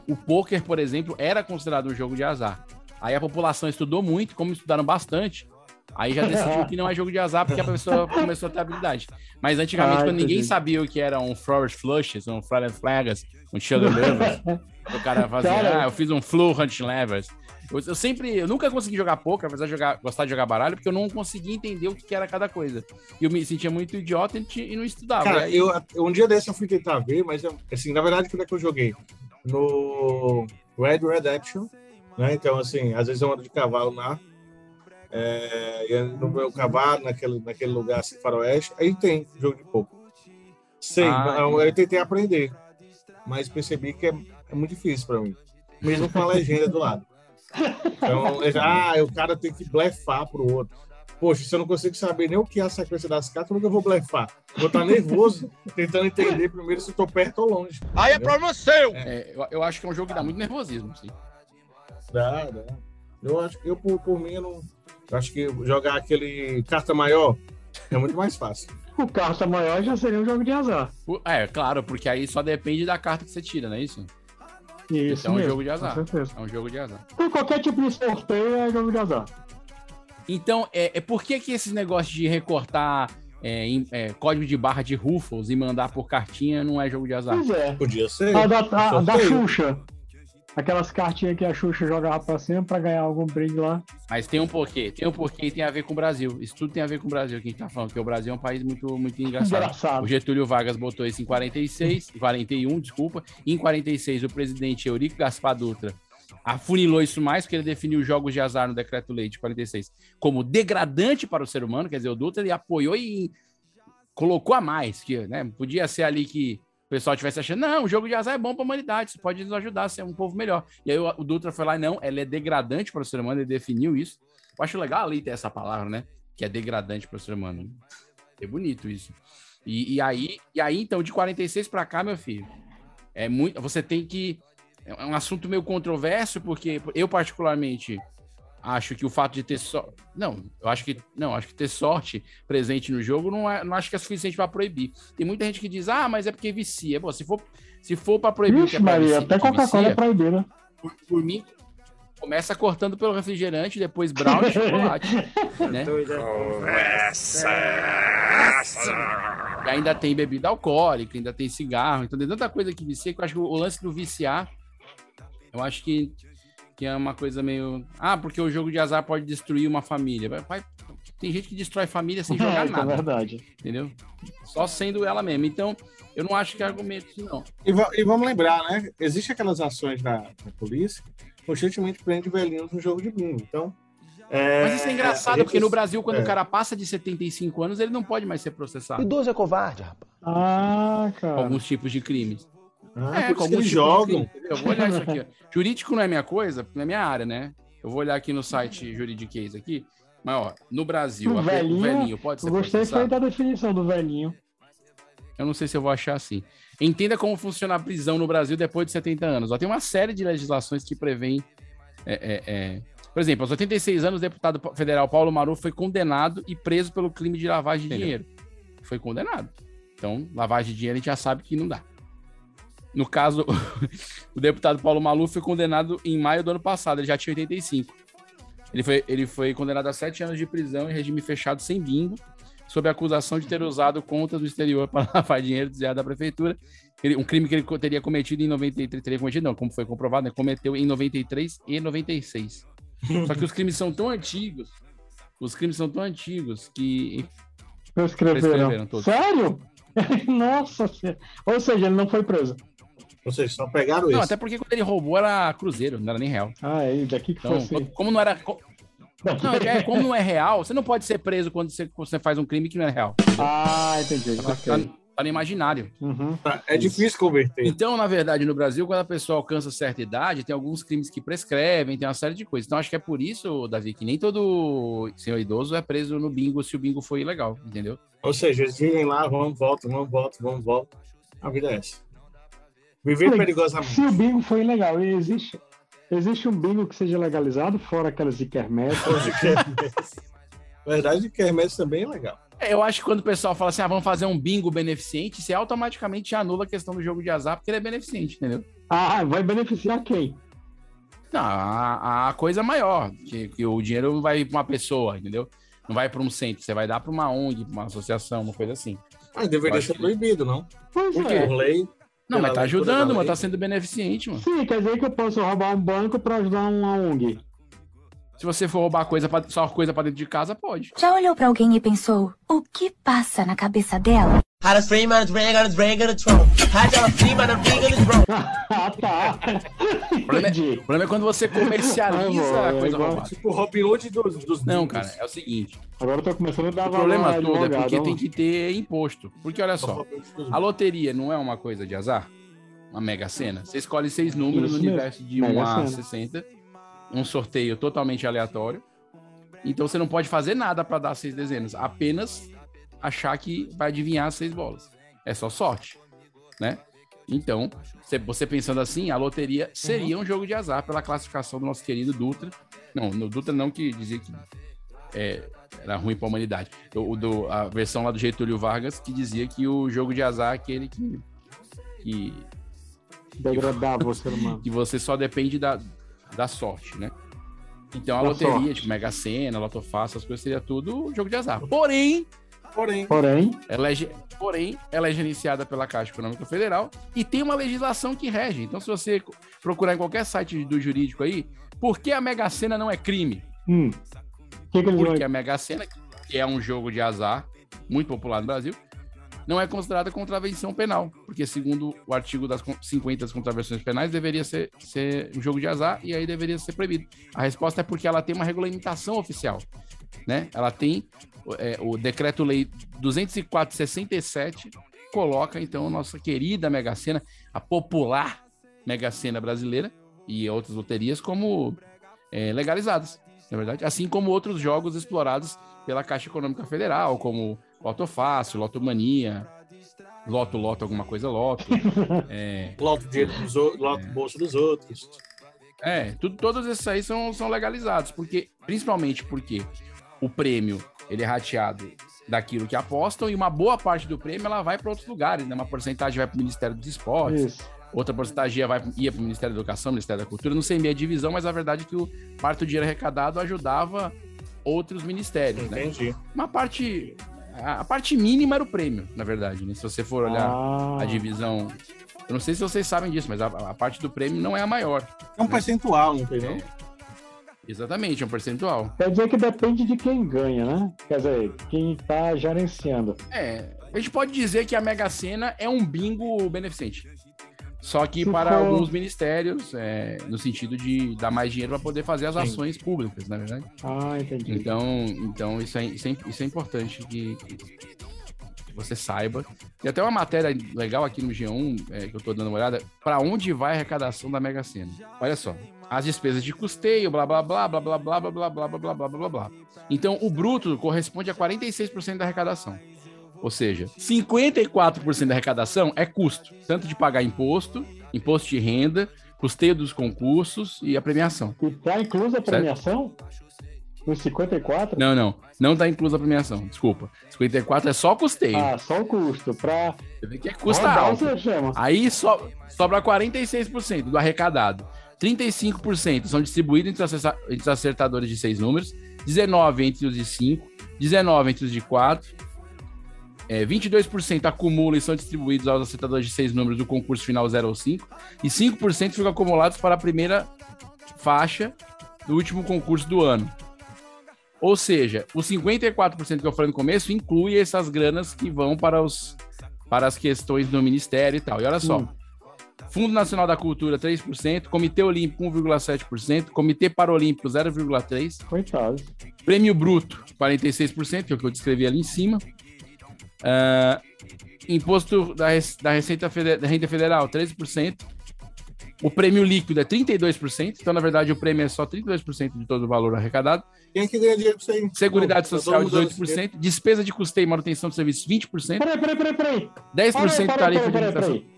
O poker, por exemplo, era considerado um jogo de azar. Aí a população estudou muito, como estudaram bastante, aí já decidiu que não é jogo de azar porque a pessoa começou a ter habilidade. Mas antigamente, Ah, quando ninguém entendi. sabia o que era um Forward Flushes, um Flat Flagas, um Sugar Levers, o cara fazia, Cara. ah, eu fiz um Flu Hunt Levers. Eu, eu sempre, eu nunca consegui jogar poker, apesar de jogar, gostar de jogar baralho, porque eu não conseguia entender o que era cada coisa. E eu me sentia muito idiota e, não estudava. Cara, aí- eu, um dia desse eu fui tentar ver, mas assim, na verdade, quando é que eu joguei? No Red Redemption, né? Então, assim, às vezes eu ando de cavalo lá, é, no meu cavalo, naquele, naquele lugar assim, faroeste, aí tem jogo de pouco. Sei, Ah, eu, eu tentei aprender, mas percebi que é, é muito difícil para mim, mesmo com a legenda do lado. Então, já- ah, o cara tem que blefar pro outro. Poxa, se eu não consigo saber nem o que é a sequência das cartas, como é que eu vou blefar? Vou estar nervoso, tentando entender primeiro se eu tô perto ou longe. Aí é problema seu. É, eu, eu acho que é um jogo que dá muito nervosismo, sim. Dá, dá. Eu acho que eu, por, por mim, eu não. Eu acho que jogar aquele carta maior é muito mais fácil. O carta maior já seria um jogo de azar. É, claro, porque aí só depende da carta que você tira, não é isso? Isso então é um mesmo, jogo de com azar. certeza. É um jogo de azar. Então, qualquer tipo de sorteio é jogo de azar. Então, é, é por que, que esses negócios de recortar é, em- é, código de barra de Ruffles e mandar por cartinha não é jogo de azar? Pois é. Podia ser. A da, a- da. Xuxa. Aquelas cartinhas que a Xuxa jogava pra cima pra ganhar algum brinde lá. Mas tem um porquê, tem um porquê e tem a ver com o Brasil. Isso tudo tem a ver com o Brasil que a gente tá falando, porque o Brasil é um país muito, muito engraçado. Engraçado. O Getúlio Vargas botou isso em 46, 41, desculpa. Em 46, o presidente Eurico Gaspar Dutra afunilou isso mais, porque ele definiu jogos de azar no decreto-lei de 46 como degradante para o ser humano, quer dizer, o Dutra ele apoiou e colocou a mais, que né, podia ser ali que o pessoal estivesse achando, não, o jogo de azar é bom para a humanidade, isso pode nos ajudar a ser um povo melhor. E aí o, Dutra foi lá, não, ele é degradante para o ser humano, ele definiu isso. Eu acho legal ali ter essa palavra, né? Que é degradante para o ser humano. É bonito isso. E, e aí, e aí, então, de 46 para cá, meu filho, é muito. Você tem que. É um assunto meio controverso, porque eu, particularmente, Acho que o fato de ter sorte. Não, eu acho que. Não, acho que ter sorte presente no jogo não, é, não acho que é suficiente para proibir. Tem muita gente que diz, ah, mas é porque vicia. Bom, se for, se for para proibir. Vixe, é pra Maria, vici- até Coca-Cola é proibida. por, por mim, começa cortando pelo refrigerante, depois brown e chocolate. né? E ainda tem bebida alcoólica, ainda tem cigarro, então tem tanta coisa que vicia que eu acho que o lance do viciar, eu acho que, que é uma coisa meio. Ah, porque o jogo de azar pode destruir uma família. Vai- Tem gente que destrói família sem jogar É, isso é nada. verdade. Entendeu? Só sendo ela mesma. Então, eu não acho que é argumento isso, não. E, e vamos lembrar, né? Existem aquelas ações da, da polícia que constantemente prende velhinhos no jogo de bingo. Então. É, Mas isso é engraçado, é, porque no Brasil, quando é. o cara passa de 75 anos, ele não pode mais ser processado. Idoso é covarde, rapaz. Ah, cara. alguns tipos de crimes. Ah, É, por com isso que alguns jogam. Eu vou olhar isso aqui. ó. Jurídico não é minha coisa, não é minha área, né? Eu vou olhar aqui no site Juridiquês aqui. Mas, ó, no Brasil, O velhinho, o velhinho pode ser Eu gostei processado? da definição do velhinho. Eu não sei se eu vou achar assim. Entenda como funciona a prisão no Brasil depois de 70 anos. Ó, tem uma série de legislações que prevêem. é, é, é, Por exemplo, aos 86 anos, o deputado federal Paulo Maru foi condenado e preso pelo crime de lavagem de dinheiro. Foi condenado. Então, lavagem de dinheiro a gente já sabe que não dá. No caso, o deputado Paulo Maluf foi condenado em maio do ano passado, ele já tinha 85. Ele foi, ele foi condenado a sete anos de prisão em regime fechado sem bingo, sob a acusação de ter usado conta do exterior para lavar dinheiro desviado da prefeitura. Ele- um crime que ele teria cometido em 93, teria cometido, não, como foi comprovado, né, cometeu em 93 e 96. Só que os crimes são tão antigos, os crimes são tão antigos que Prescreveram. Prescreveram todos. Sério? Nossa senhora. Ou seja, ele não foi preso. Ou seja, só pegaram Não, esse. até porque quando ele roubou era cruzeiro, não era nem real. Ah, é daqui que Então, fosse. como não era. co- Não, é, como não é real, você não pode ser preso quando você, quando você faz um crime que não é real. Ah, entendi. Tá, Ok. tá no imaginário. Uhum. É difícil converter. Então, na verdade, no Brasil, quando a pessoa alcança certa idade, tem alguns crimes que prescrevem, tem uma série de coisas. Então, acho que é por isso, Davi, que nem todo senhor idoso é preso no bingo se o bingo foi ilegal, entendeu? Ou seja, eles vivem lá, vão, voltam, vão, voltam, vão, voltam. A vida é essa. Viver Falei, perigosamente. Se o bingo foi ilegal, e existe, existe um bingo que seja legalizado, fora aquelas de quermesse. Na verdade, quermesse também é legal. É, Eu acho que quando o pessoal fala assim, ah, vamos fazer um bingo beneficente, você automaticamente anula a questão do jogo de azar, porque ele é beneficente, entendeu? ah, vai beneficiar quem? Não, a, a coisa maior, que, que o dinheiro não vai para uma pessoa, entendeu? Não vai para um centro, você vai dar para uma ONG, pra uma associação, uma coisa assim. Mas deveria ser que- proibido, não? Pois Por é. Por lei. Não, mas tá ajudando, mas tá sendo beneficente, mano. Sim, quer dizer que eu posso roubar um banco para ajudar uma ONG. Se você for roubar coisa pra, só coisa pra dentro de casa, pode. Já olhou pra alguém e pensou, o que passa na cabeça dela? Ah, tá. O problema, é, o problema é quando você comercializa Ah, a coisa é roubada. Tipo o Robin Hood dos, dos Não, cara, é o seguinte. Agora eu tô começando a dar O problema todo é porque ó. tem que ter imposto. Porque olha só, a loteria não é uma coisa de azar? Uma mega sena? Você escolhe seis números Isso no mesmo, universo de Mega 1 a Sena. 60. Um sorteio totalmente aleatório. Então você não pode fazer nada para dar seis dezenas. Apenas achar que vai adivinhar as seis bolas. É só sorte, né? Então, você- pensando assim, a loteria seria um jogo de azar pela classificação do nosso querido Dutra. Não, no Dutra não que dizia que é, era ruim para a humanidade. O, do, a versão lá do Getúlio Vargas que dizia que o jogo de azar é aquele que, que, Degradava o ser humano. que você só depende da, da sorte, né? Então a Da loteria, sorte. tipo Mega Sena, Loto Fácil, essas coisas seria tudo jogo de azar. Porém, Porém, Porém, ela é, porém, ela é gerenciada pela Caixa Econômica Federal e tem uma legislação que rege. Então, se você procurar em qualquer site do jurídico aí, por que a Mega Sena não é crime? hum, que, que Porque vão... a Mega Sena, que é um jogo de azar muito popular no Brasil, não é considerada contravenção penal, porque segundo o artigo das con- 50 das contravenções penais, deveria ser, ser um jogo de azar e aí deveria ser proibido. A resposta é porque ela tem uma regulamentação oficial, né? Ela tem é, o decreto-lei 204/67 coloca então a nossa querida Mega Sena, a popular Mega Sena brasileira e outras loterias como é, legalizadas, na verdade, assim como outros jogos explorados pela Caixa Econômica Federal, como Loto Fácil, Loto Mania, Loto Loto alguma coisa Loto, é, loto dinheiro dos outros, loto bolso dos outros. É, tudo, todos esses aí são, são legalizados, porque principalmente porque o prêmio ele é rateado daquilo que apostam e uma boa parte do prêmio ela vai para outros lugares, né? Uma porcentagem vai para o Ministério dos Esportes, Isso. outra porcentagem vai, ia para o Ministério da Educação, Ministério da Cultura, não sei meia divisão, mas a verdade é que o parte do dinheiro arrecadado ajudava outros ministérios, né? Entendi. Uma parte a, a parte mínima era o prêmio, na verdade, né? Se você for olhar Ah. a divisão, eu não sei se vocês sabem disso, mas a, a parte do prêmio não é a maior. É um percentual, não tem não? Exatamente, é um percentual. Quer dizer que depende de quem ganha, né? Quer dizer, quem tá gerenciando. É, a gente pode dizer que a Mega Sena é um bingo beneficente. Só que Se para for- alguns ministérios, é, no sentido de dar mais dinheiro para poder fazer as Sim. ações públicas, na verdade. Ah, entendi. Então, então isso, é, isso, é, isso é importante que, que você saiba. Tem até uma matéria legal aqui no G1, é, que eu tô dando uma olhada, para onde vai a arrecadação da Mega Sena. Olha só. As despesas de custeio, blá blá blá blá blá blá blá blá blá blá blá blá blá. Então, o bruto corresponde a 46% da arrecadação. Ou seja, 54% da arrecadação é custo, tanto de pagar imposto, imposto de renda, custeio dos concursos e a premiação. E tá inclusa a premiação? Nos 54? Não, não. Não tá inclusa a premiação. Desculpa. 54 é só custeio. Ah, só o custo. Pra... Você vê que é custa Rodar, alto. Aí so, sobra 46% do arrecadado. 35% são distribuídos entre os, acertadores de seis números, 19 entre os de 5, 19 entre os de 4, é, 22% acumulam e são distribuídos aos acertadores de seis números do concurso final 0 ou 5, e 5% ficam acumulados para a primeira faixa do último concurso do ano. Ou seja, os 54% que eu falei no começo inclui essas granas que vão para, os, para as questões do Ministério e tal. E olha só. Hum. Fundo Nacional da Cultura, 3%. Comitê Olímpico, 1,7%. Comitê Paralímpico, 0,3%. Coitado. Prêmio Bruto, 46%, que é o que eu descrevi ali em cima. Ah, imposto da, da Receita da Renda Federal, 13%. O prêmio líquido é 32%. Então, na verdade, o prêmio é só 32% de todo o valor arrecadado. Quem é que ganha dinheiro com isso aí? Seguridade Pô, tá Social, todo mundo dando dinheiro. 18%. Despesa de custeio e manutenção de serviços, 20%. Peraí, peraí, peraí, peraí. 10% Peraí, tarifa peraí, de peraí, administração.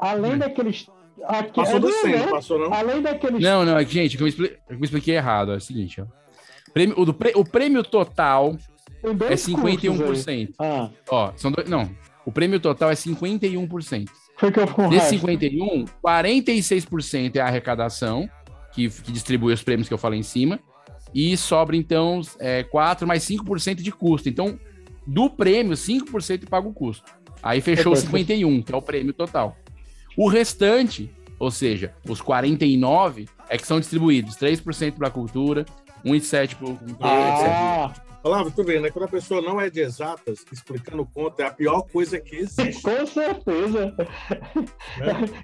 Além daqueles. Aqui, Passou do é, 100, né? não passou não? Além daqueles. Não, não, é que, gente, eu me, expli- eu me expliquei errado. É o seguinte, ó. Prêmio, o, do o prêmio total é dois custos 51%. aí. Ah, Ó, são dois. Não. O prêmio total é 51%. foi que eu fui Desse 51, 46% é a arrecadação, que, que distribui os prêmios que eu falei em cima. E sobra, então, é, 4 mais 5% de custo. Então, do prêmio, 5% paga o custo. Aí fechou Depois- 51, que é o prêmio total. O restante, ou seja, os 49, é que são distribuídos 3% para a cultura, 1,7% para o Ah, Olavo, tu vê, né? Quando a pessoa não é de exatas, explicando conta é a pior coisa que existe. com certeza.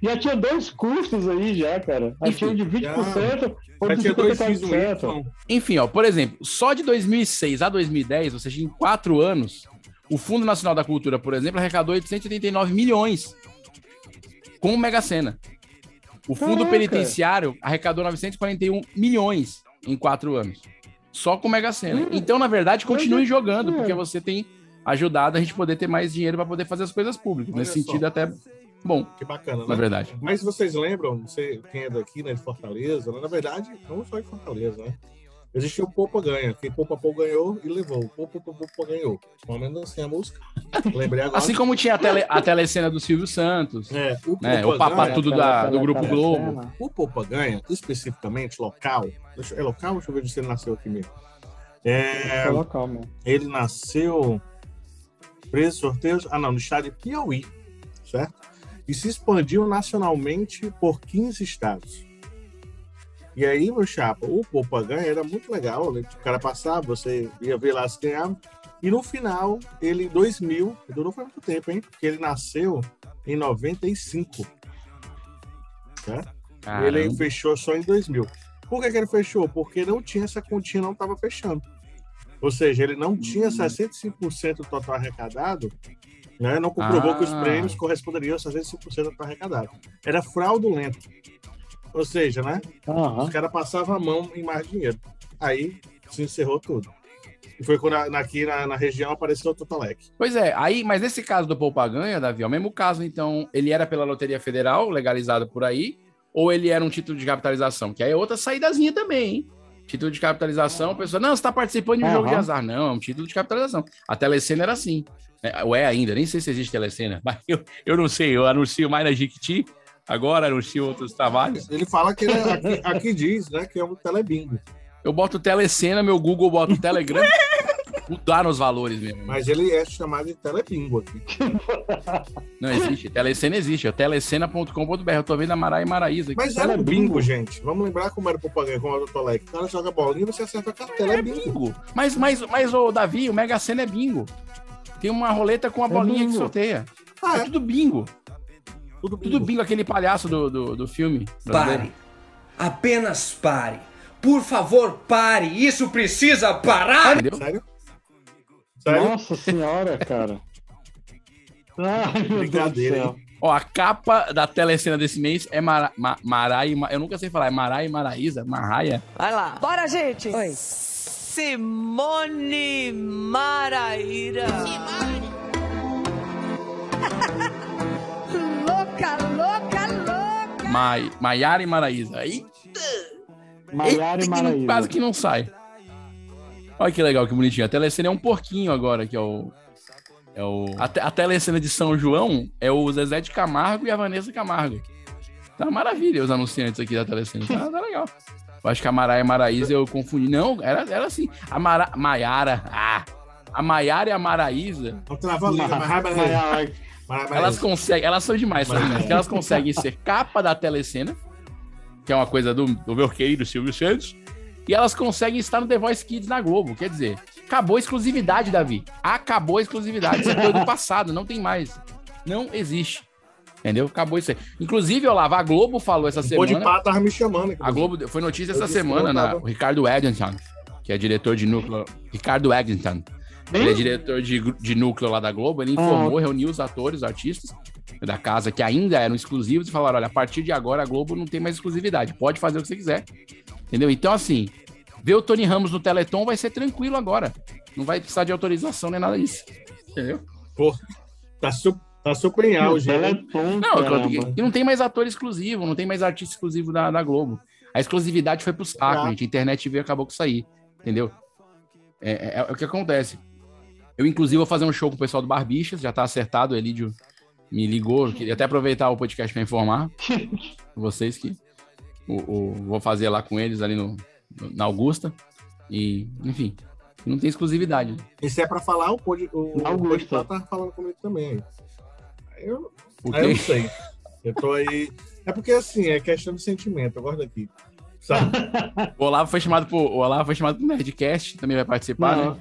Já tinha dois custos aí, já, cara. Já tinha um de 20%, outro Já de tinha dois X, um 54%. Y. Enfim, ó, por exemplo, só de 2006 a 2010, ou seja, em quatro anos, o Fundo Nacional da Cultura, por exemplo, arrecadou 889 milhões com o Mega Sena. O Fundo Caraca. Penitenciário arrecadou 941 milhões em quatro anos. Só com o Mega Sena. Então, na verdade, continue jogando, porque você tem ajudado a gente poder ter mais dinheiro para poder fazer as coisas públicas. Olha Nesse só. sentido, até bom, Que bacana, né? na verdade. Mas vocês lembram, você quem é daqui, né, de Fortaleza, né? na verdade, não só de Fortaleza, né? Existia o Poupa Ganha. Quem Poupa Poupa ganhou e levou. O Poupa Poupa Poupa ganhou. Pelo menos assim a música. Lembrei agora. Assim como tinha a, tele, a telecena do Silvio Santos, É, o né, Poupa o Papa Ganha- Tudo da, do Grupo Globo. O Poupa Ganha, especificamente, local. deixa- é local? Deixa eu ver se ele nasceu aqui mesmo. É, Foi local, meu. ele nasceu preso sorteios, ah não, no estado de Piauí, certo? E se expandiu nacionalmente por 15 estados. E aí, meu chapa, o Poupa Ganha era muito legal, né? o cara passava, você ia ver lá se ganhava. E no final, ele em 2000, durou foi muito tempo, hein? Porque ele nasceu em 95. Certo? E ele fechou só em 2000. Por que, que ele fechou? Porque não tinha essa continha, não estava fechando. Ou seja, ele não tinha 65% do total arrecadado, né? não comprovou que os Ah. prêmios corresponderiam a 65% do total arrecadado. Era fraudulento. Ou seja, né? Aham. Os caras passavam a mão em mais dinheiro. Aí se encerrou tudo. E foi quando a- aqui na, na região apareceu o Totalec. Pois é, aí, mas nesse caso do Poupa Ganha, Davi, é o mesmo caso, então, ele era pela Loteria Federal, legalizado por aí, ou ele era um título de capitalização? Que aí é outra saídazinha também, hein? Título de capitalização, a pessoa, não, você tá participando de um jogo de azar. Não, é um título de capitalização. A telecena era assim. É, ou é ainda, nem sei se existe telecena, mas eu, eu não sei, eu anuncio mais na Jiquiti, agora anuncio outros trabalhos. Ele fala que ele é- aqui, aqui diz, né, que é um telebingo. Eu boto telecena, meu Google bota Telegram, mudaram os valores mesmo. Mas ele é chamado de telebingo aqui. Não existe, telecena existe, é telecena.com.br. Eu tô vendo a Mara e Maraísa. aqui. Mas era bingo, gente. Vamos lembrar como era o propaganda com o Tolec. O cara joga bolinha e você acerta a cartela. É bingo. Mas, mas, mas, ô, Davi, o Mega Sena é bingo. Tem uma roleta com a bolinha que bingo. sorteia. Ah, é tudo bingo. Tudo Tudo bingo, aquele palhaço do, do, do filme. brasileiro. Pare. Apenas pare. Por favor, pare. Isso precisa parar. Entendeu? Sério? Nossa senhora, cara. Ai, meu Deus do céu. Ó, a capa da telecena desse mês é Mara, Ma, Marai, Ma- eu nunca sei falar, é Marai Maraísa, Marraia. Vai lá. Bora, gente. Oi. Simone Maraíra. louca, Mai, Maiara e Maraísa. Eita! Maiara e Eita, que não- Maraísa. Quase que não sai. Olha que legal, que bonitinho. A telecena é um porquinho agora, que é o. É o a, te- a telecena de São João é o Zezé de Camargo e a Vanessa Camargo. Tá maravilha os anunciantes aqui da telecena. Tá, tá legal. Eu acho que a Maraia e a Maraísa eu confundi. Não, era, era assim. A Mara, Maiara. Ah! A Maiara e a Maraísa. Vamos travar mas. Elas conseguem, elas são demais, demais, porque elas conseguem ser capa da telecena, que é uma coisa do, do meu querido Silvio Santos, e elas conseguem estar no The Voice Kids na Globo. Quer dizer, acabou a exclusividade, Davi. Acabou a exclusividade. Isso é coisa do passado, não tem mais. Não existe. Entendeu? Acabou isso aí. Inclusive, Olavo, a Globo falou essa de semana. pá tava me chamando. A Globo foi notícia Eu essa semana, na, o Ricardo Eddington, que é diretor de núcleo. Ricardo Ele é diretor de, de núcleo lá da Globo. Ele informou, reuniu os atores, os artistas da casa que ainda eram exclusivos e falaram: olha, a partir de agora a Globo não tem mais exclusividade. Pode fazer o que você quiser. Entendeu? Então, assim, ver o Tony Ramos no Teleton vai ser tranquilo agora. Não vai precisar de autorização nem nada disso. Entendeu? Pô, tá, su tá super em auge. né? Não, e não tem mais ator exclusivo, não tem mais artista exclusivo da, da Globo. A exclusividade foi pro saco, Ah. gente. A internet veio e acabou com isso aí. Entendeu? É, é- é o que acontece. Eu, inclusive, vou fazer um show com o pessoal do Barbichas, já tá acertado. O Elídio me ligou. eu Queria até aproveitar o podcast para informar vocês que o, o- vou fazer lá com eles ali no, no- na Augusta. E, enfim, não tem exclusividade. Isso é pra falar, o Pod, o. Podpah tá falando comigo também. Eu, aí eu não sei. Eu tô aí. É porque assim, é questão de sentimento, eu gosto daqui. Sabe? O Olavo foi chamado pro, o Olavo foi chamado pro Nerdcast, também vai participar, Não, né?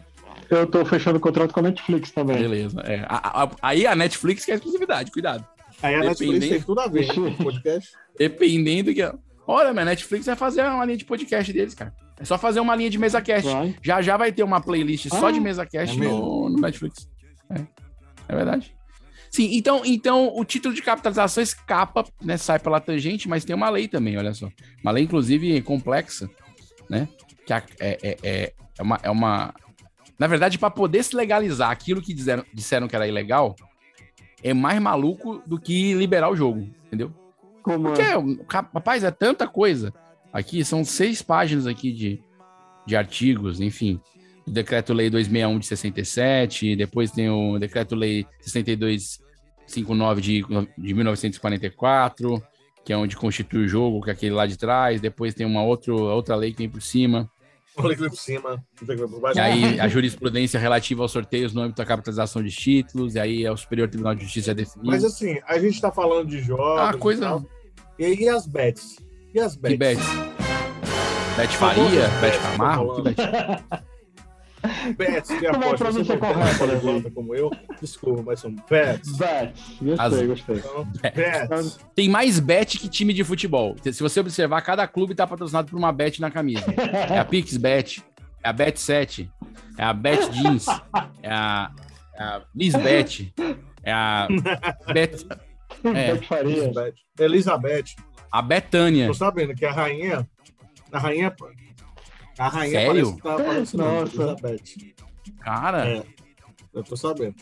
Eu tô fechando contrato com a Netflix também. Beleza. é. A- a- aí a Netflix quer exclusividade, cuidado. Aí a Netflix tem tudo a ver com o podcast. Dependendo que. Olha, minha Netflix vai fazer uma linha de podcast deles, cara. É só fazer uma linha de mesa cast. Vai. Já já vai ter uma playlist só Ah, de mesa cast é no, no Netflix. É. É verdade. Sim, então, então o título de capitalização escapa, né? Sai pela tangente, mas tem uma lei também, olha só. Uma lei, inclusive, complexa, né? Que é, é, é, é uma, é uma. Na verdade, para poder se legalizar aquilo que disseram, disseram que era ilegal, é mais maluco do que liberar o jogo, entendeu? Como Porque, é? rapaz, é tanta coisa. Aqui são seis páginas aqui de, de artigos, enfim. Decreto-Lei 261 de 67, depois tem o Decreto-Lei 6259 de, de 1944, que é onde constitui o jogo, que é aquele lá de trás. Depois tem uma outro, outra lei que tem por cima. Por cima. por baixo. E aí a jurisprudência relativa aos sorteios no âmbito da capitalização de títulos, e aí é o Superior Tribunal de Justiça a definir. Mas assim, a gente tá falando de jogos. Ah, coisa- E, tal. e e as bets? E as bets? Que bets? Favor, Faria? que tô Camargo? Que bet? Bets, que é a aposta. Você pronúncia não tem correta, idiota como eu. Desculpa, mas são bets. Bets. Gostei, As- gostei. Então, bets. Tem mais bet que time de futebol. Se você observar, cada clube tá patrocinado por uma bet na camisa. É a PixBet, é a Bet7, é a Bet Jeans, é a, é a Lisbet, é a Bet, é. Elizabeth. Elizabeth. a Betânia. Tô sabendo que a rainha. A rainha. A rainha Sério? parece tá Nossa. Elizabeth. Cara, É, eu tô sabendo.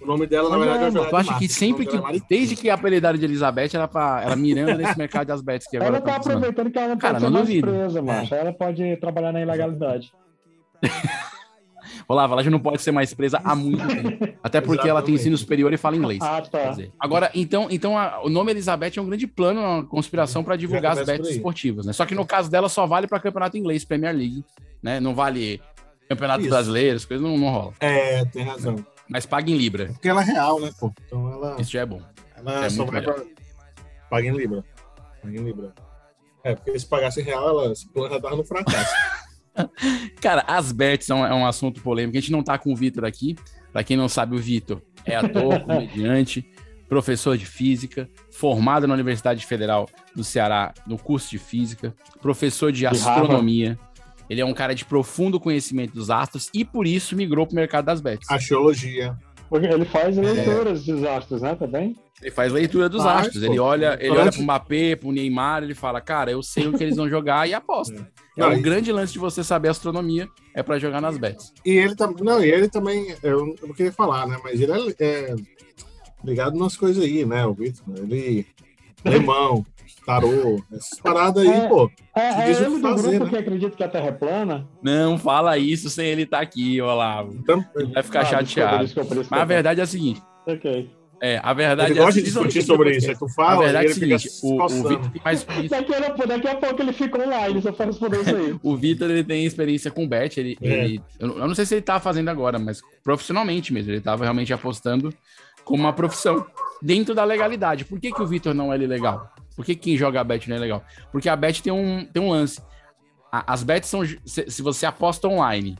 O nome dela, na verdade, é tu acha que sempre O que, nome dela é desde que apelidaram de Elizabeth, ela, pra, ela mirando nesse mercado de asbetes que agora Ela tá tá aproveitando que ela não Cara, pode ser mais presa, macho. Ela pode trabalhar na ilegalidade. Olavo, ela já não pode ser mais presa há muito tempo. Até porque ela tem ensino superior e fala inglês. Ah, tá. Quer dizer, Agora, então, então a- o nome Elizabeth é um grande plano, uma conspiração para divulgar as bets esportivas, né? Só que no caso dela só vale para campeonato inglês, Premier League, né? Não vale campeonato Isso. brasileiro, as coisas não, não rolam. É, tem razão. Mas paga em Libra. Porque ela é real, né, pô? Então ela, Isso já é bom. ela é só vai melhor. pra... Paga em Libra. Paga em Libra. É, porque se pagasse em real, ela já tava no fracasso. Cara, as bets é um, é um assunto polêmico. A gente não tá com o Vitor aqui. Pra quem não sabe, o Vitor é ator, comediante, professor de física, formado na Universidade Federal do Ceará no curso de física, professor de astronomia. Ele é um cara de profundo conhecimento dos astros e por isso migrou pro mercado das bets. Porque ele faz É. leituras dos astros, né, também? Ele faz leitura dos Faz, astros. pô. Ele olha, ele olha pro Mbappé, pro Neymar, ele fala: "Cara, eu sei o que eles vão jogar" e aposta. É Não, o e- grande lance de você saber astronomia é pra jogar nas bets. E ele também. Não, e ele também. Eu não queria falar, né? Mas ele é, é ligado nas coisas aí, né? O Vitor. Ele. Lemão, tarô, essas paradas aí, É, pô. É, é diz o ele que do fazer, grupo né? que acredita que a Terra é plana? Não fala isso sem ele estar aqui, Olavo. Então, Ele vai ficar Ah, chateado. desculpa, desculpa, desculpa. Mas a verdade é a seguinte. Ok. É, a verdade Ele é gosta de principalmente discutir sobre isso, é que tu fala, A verdade é ele seguinte, se o, o. Vitor tem mais experiência. Daqui a, daqui a pouco ele fica online, só pra responder isso aí. O Vitor ele tem experiência com bet. Ele, É. ele- eu não- eu não sei se ele tá fazendo agora, mas profissionalmente mesmo. Ele tava realmente apostando como uma profissão dentro da legalidade. Por que, que o Vitor não é ilegal? Por que quem joga a bet não é legal? Porque a bet tem um, tem um lance. A- as bets são. Se, se você aposta online,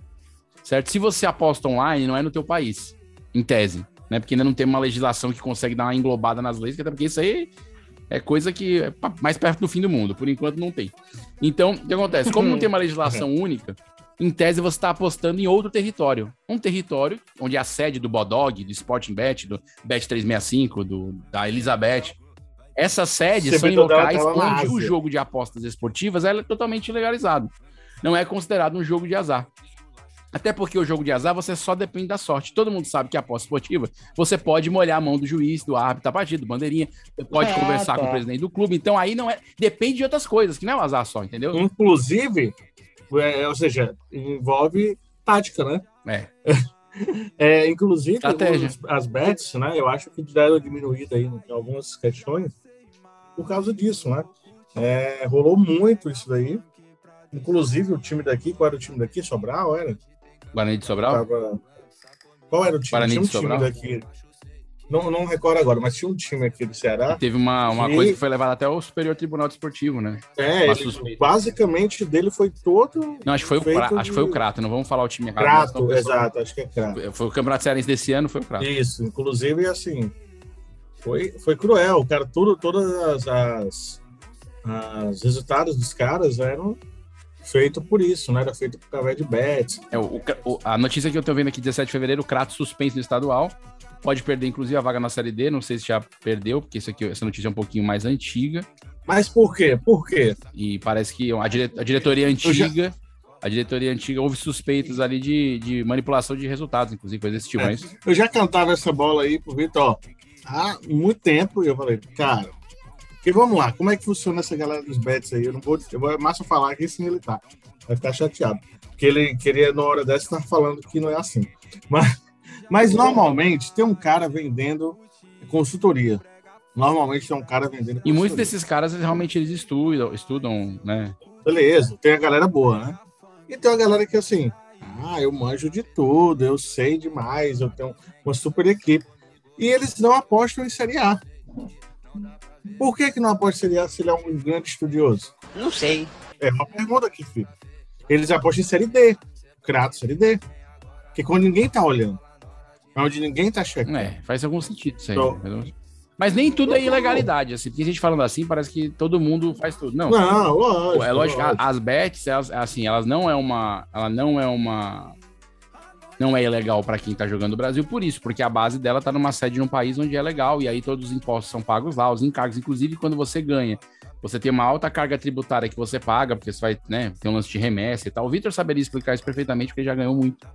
certo? Se você aposta online, não é no teu país, em tese. Né? Porque ainda não tem uma legislação que consegue dar uma englobada nas leis, até porque isso aí é coisa que é mais perto do fim do mundo. Por enquanto não tem. Então, o que acontece? Como não tem uma legislação única, em tese você está apostando em outro território. Um território onde a sede do Bodog, do Sporting Bet, do Bet 365, do, da Elizabeth. Essas sedes são em locais onde o jogo de apostas esportivas é totalmente legalizado. Não é considerado um jogo de azar. Até porque o jogo de azar você só depende da sorte. Todo mundo sabe que a aposta esportiva você pode molhar a mão do juiz, do árbitro da partida, do bandeirinha, você pode Ah, conversar tá. com o presidente do clube. Então aí não é. Depende de outras coisas, que não é o azar só, entendeu? Inclusive, é, ou seja, envolve tática, né? É. É, inclusive, Estratégia. os- as bets, né? Eu acho que deram diminuída aí em algumas questões por causa disso, né? É, rolou muito isso daí. Inclusive, o time daqui, qual era o time daqui? Sobral, era? Guarani de Sobral? Tava- Qual era o time? Guarani tinha um de Sobral? time daqui. Não, não recordo agora, mas tinha um time aqui do Ceará. Teve uma, uma E- coisa que foi levada até o Superior Tribunal Desportivo, né? É, ele- basicamente dele foi todo. Não, acho que foi o, feito Cra- acho que foi o de- Crato, não vamos falar o time errado. Crato, exato, acho que é Crato. Foi o Campeonato Cearense desse ano, foi o Crato. Isso, inclusive assim, foi, foi cruel, o cara, tudo, todas as, as, as resultados dos caras eram feitos por isso, né? Era feito por causa de bets. É, o- o- a notícia que eu tô vendo aqui, 17 de fevereiro, o Crato suspenso no estadual. Pode perder, inclusive, a vaga na Série D. Não sei se já perdeu, porque isso aqui, essa notícia é um pouquinho mais antiga. Mas por quê? Por quê? E parece que a, dire- a diretoria antiga. A diretoria antiga houve suspeitas ali de, de manipulação de resultados, inclusive, coisa desse tipo. É. Mas Eu já cantava essa bola aí pro Vitor, ó, há muito tempo, e eu falei, cara, porque vamos lá, como é que funciona essa galera dos bets aí? Eu não vou, eu vou é massa falar aqui sem ele tá. Vai ficar chateado. Porque ele queria, na hora dessa, estar falando que não é assim. Mas, mas normalmente tem um cara vendendo consultoria. Normalmente tem um cara vendendo E muitos consultoria. desses caras realmente eles estudam, estudam, né? Beleza, tem a galera boa, né? E tem uma galera que assim, ah, eu manjo de tudo, eu sei demais, eu tenho uma super equipe. E eles não apostam em Série A. Por que, que não apostam em Série A se ele é um grande estudioso? Não sei. É uma pergunta aqui, filho. Eles apostam em Série D. Crato Série D. Que quando ninguém tá olhando. Onde ninguém tá checando. É, faz algum sentido isso aí. Então- né? Mas nem tudo é ilegalidade, assim, porque a gente falando assim, parece que todo mundo faz tudo. Não, Não, lógico, é lógico, lógico. as bets, elas, assim, elas não é uma, ela não é uma não é ilegal para quem tá jogando no Brasil por isso, porque a base dela tá numa sede num país onde é legal e aí todos os impostos são pagos lá, os encargos, inclusive quando você ganha você tem uma alta carga tributária que você paga, porque você vai, né, tem um lance de remessa e tal. O Vitor saberia explicar isso perfeitamente, porque ele já ganhou muito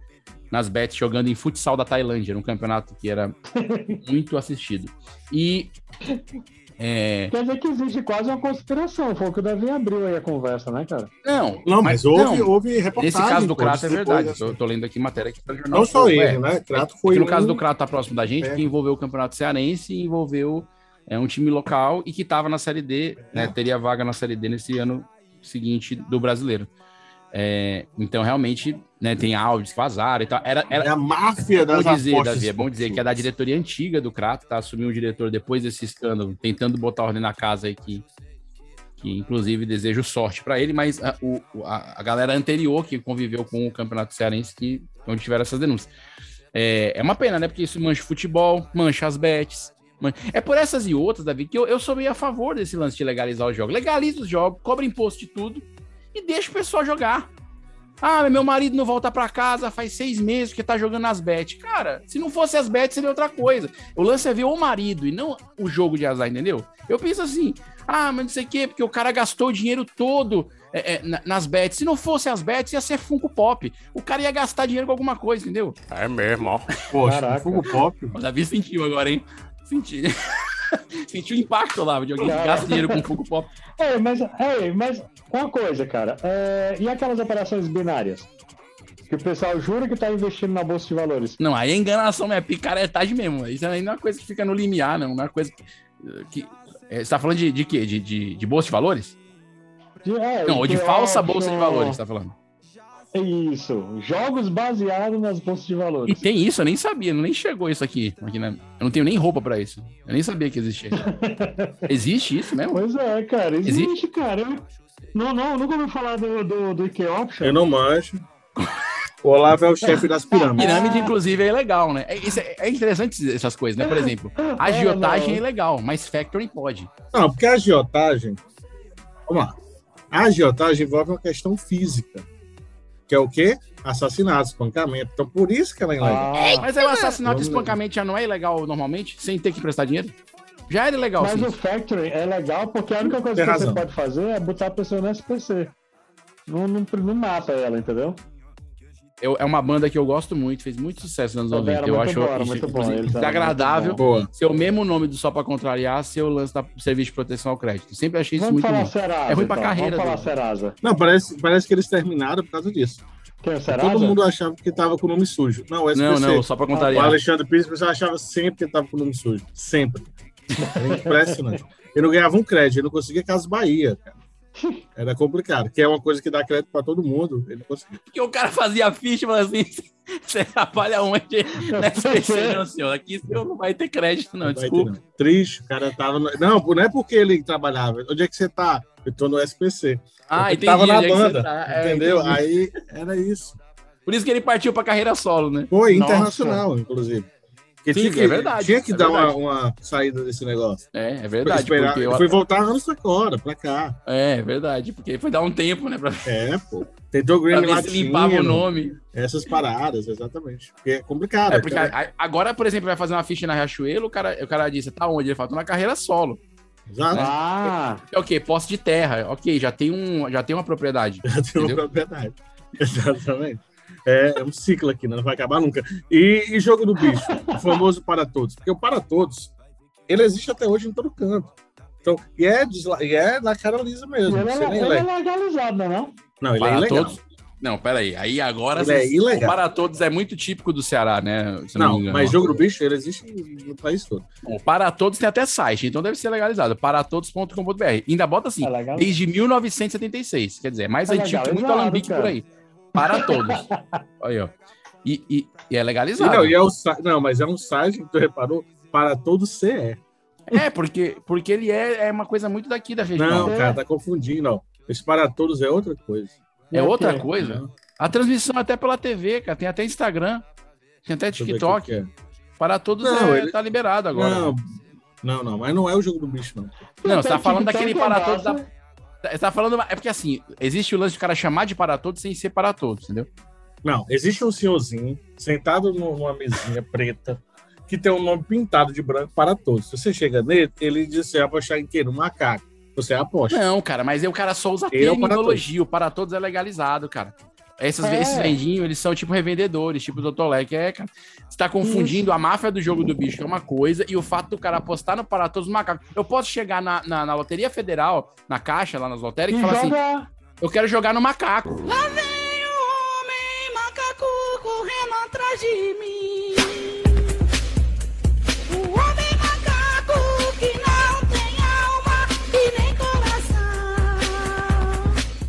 nas bets jogando em futsal da Tailândia, num campeonato que era muito assistido. E é, Quer dizer que existe quase uma conspiração. Foi o que o Davi abriu aí a conversa, né, cara? Não, Não, mas houve- houve reportagem, Nesse caso do Crato é verdade. dessa- Eu tô lendo aqui matéria que tá no jornal. Não só ele, é. né? Crato foi que no caso um- do Crato tá próximo da gente, É. que envolveu o Campeonato Cearense e envolveu é, um time local e que tava na Série D, né? É. Teria vaga na Série D nesse ano seguinte do brasileiro. É, então, realmente, né, tem áudios que vazaram e tal. Era, era... É a máfia das bom dizer, apostas Davi, é bom dizer que é da diretoria antiga do Crato, tá? Assumiu um diretor depois desse escândalo, tentando botar ordem na casa aí que, que inclusive desejo sorte para ele, mas a, o- a, a galera anterior que conviveu com o Campeonato Cearense que onde tiveram essas denúncias. É, é uma pena, né? Porque isso mancha o futebol, mancha as bets. É por essas e outras, Davi, que eu, eu sou meio a favor desse lance de legalizar os jogos. Legaliza os jogos, cobra imposto de tudo e deixa o pessoal jogar. Ah, meu marido não volta pra casa faz seis meses porque tá jogando as bets. Cara, se não fosse as bets, seria outra coisa. O lance é ver o marido e não o jogo de azar, entendeu? Eu penso assim, ah, mas não sei o quê, porque o cara gastou o dinheiro todo é, é, na- nas bets. Se não fosse as bets, ia ser Funko Pop. O cara ia gastar dinheiro com alguma coisa, entendeu? É mesmo, ó. Poxa, Caraca. Funko Pop. O Davi sentiu agora, hein? Senti. Sentiu o impacto lá de alguém que gasta dinheiro com Funko Pop. É, mas, é, mas uma coisa, cara. é, e aquelas operações binárias? Que o pessoal jura que tá investindo na bolsa de valores. Não, aí é enganação, é picaretagem mesmo. Isso aí não é uma coisa que fica no limiar, não. Não é uma coisa que. é, Você tá falando de, de quê? De, de, de bolsa de valores? De, é, Não, ou de falsa bolsa de valores, você tá falando. Isso. Jogos baseados nas bolsas de E valores. tem isso, eu nem sabia, nem chegou isso aqui. aqui na- Eu não tenho nem roupa pra isso. Eu nem sabia que existia. Existe isso mesmo? Pois é, cara. Existe, Existe? cara. Eu- Não, não, nunca ouvi falar do, do, do IK Option. Eu não manjo. O Olavo é o chefe das pirâmides. Pirâmide, inclusive, é ilegal, né? É, isso é- é interessante essas coisas, né? Por exemplo, agiotagem é ilegal, mas factoring pode. Não, porque a agiotagem. Vamos lá. A agiotagem envolve uma questão física. Que é o quê? Assassinato, espancamento. Então, por isso que ela é ilegal. Ah, Mas aí o assassinato e espancamento já não é ilegal normalmente, sem ter que prestar dinheiro? Já era ilegal, mas o factoring é legal porque a única coisa Tem que razão. você pode fazer é botar a pessoa no SPC. Não, não, não mata ela, entendeu? Eu- é uma banda que eu gosto muito, fez muito sucesso nos anos Também 90. era Eu muito acho bom, isso, muito bom, desagradável muito Boa. ser o mesmo nome do Só Pra Contrariar, ser o lance da serviço de proteção ao crédito. Sempre achei isso Vamos muito falar ruim. Serasa. É ruim pra então. carreira Vamos falar dele. Serasa. Não, parece, parece que eles terminaram por causa disso. Quem é o Serasa? Todo mundo achava que tava com o nome sujo. Não, o SPC. Não, não, Só Pra O Contrariar. Alexandre Pires, o achava sempre que tava com o nome sujo. Sempre. Era impressionante. Ele não ganhava um crédito, ele não conseguia Casa Bahia, cara. Era complicado, que é uma coisa que dá crédito pra todo mundo. Ele não conseguia. Porque o cara fazia a ficha e falava assim: você trabalha onde? Não, senhor. Aqui o senhor não vai ter crédito, não, ter, desculpa. não. Triste, o cara tava. No... Não, não é porque ele trabalhava. Onde é que você tá? Eu tô no SPC. Ah, entendi. tava na onde é banda. tá. É, entendeu? entendi. Aí era isso. Por isso que ele partiu pra carreira solo, né? Foi Nossa. internacional, inclusive. Porque Sim, tinha que, é verdade, Tinha que é dar uma, uma saída desse negócio. É, é verdade. Esperar- porque eu- Foi voltar anos agora, pra cá. É, é verdade. Porque foi dar um tempo, né? Pra, É, pô. Tentou Grammy se limpava o nome. Essas paradas, exatamente. Porque é complicado. É, porque cara. agora, por exemplo, vai fazer uma ficha na Riachuelo, o cara, o cara disse, tá onde? Ele falou, tô na carreira solo. Exato. Ah, É o quê? Posse de terra. Ok, já tem, um, já tem uma propriedade. Já tem uma entendeu? propriedade. Exatamente. É, é um ciclo aqui, né? não vai acabar nunca. E, e jogo do bicho, o famoso para todos. Porque o para todos, ele existe até hoje em todo canto. Então, e é, desla- e é na cara lisa mesmo. ele, é, ele é legalizado, não é não? Não, ele é Para ilegal. todos. Não, peraí. Aí agora. Ele é ilegal. o para todos é muito típico do Ceará, né? Não, Não, me engano. mas jogo do bicho, ele existe no país todo. Bom, para todos tem até site, então deve ser legalizado. Paratodos.com.br. Ainda bota assim, É desde 1976. Quer dizer, é mais É antigo que muito legalizado, alambique por aí. Para todos. Aí, ó. E, e- e é E legalizado. não, e é não, mas é um site que tu reparou para todo CE. É, porque, porque ele é, é uma coisa muito daqui da região. Não, É. cara, tá confundindo, ó. Esse para todos é outra coisa. É outra quê? coisa. A transmissão é até pela TV, cara. Tem até Instagram. Tem até TikTok. é. Para todos Não, é, ele- tá liberado agora. Não, não, não, mas não é o jogo do bicho, não. Não, você tá Até falando TikTok daquele é para todos da. Você tá falando. É porque assim, existe o lance de cara chamar de para todos sem ser para todos, entendeu? Não, existe um senhorzinho sentado nu- numa mesinha preta que tem um nome pintado de branco para todos. Se você chega nele, ele diz vou achar em quê? No macaco. Você aposta. Não, cara, mas aí o cara só usa é o terminologia. O para todos é legalizado, cara. Essas, É. Esses vendinhos, eles são tipo revendedores, tipo o Dr. Leque. É, cara. Você tá confundindo a máfia do jogo do bicho, que é uma coisa, e o fato do cara apostar no para todos macacos. Eu posso chegar na, na, na Loteria Federal, na caixa, lá nas lotéricas, e E falar assim: eu quero jogar no macaco. Lá vem o homem macaco correndo atrás de mim.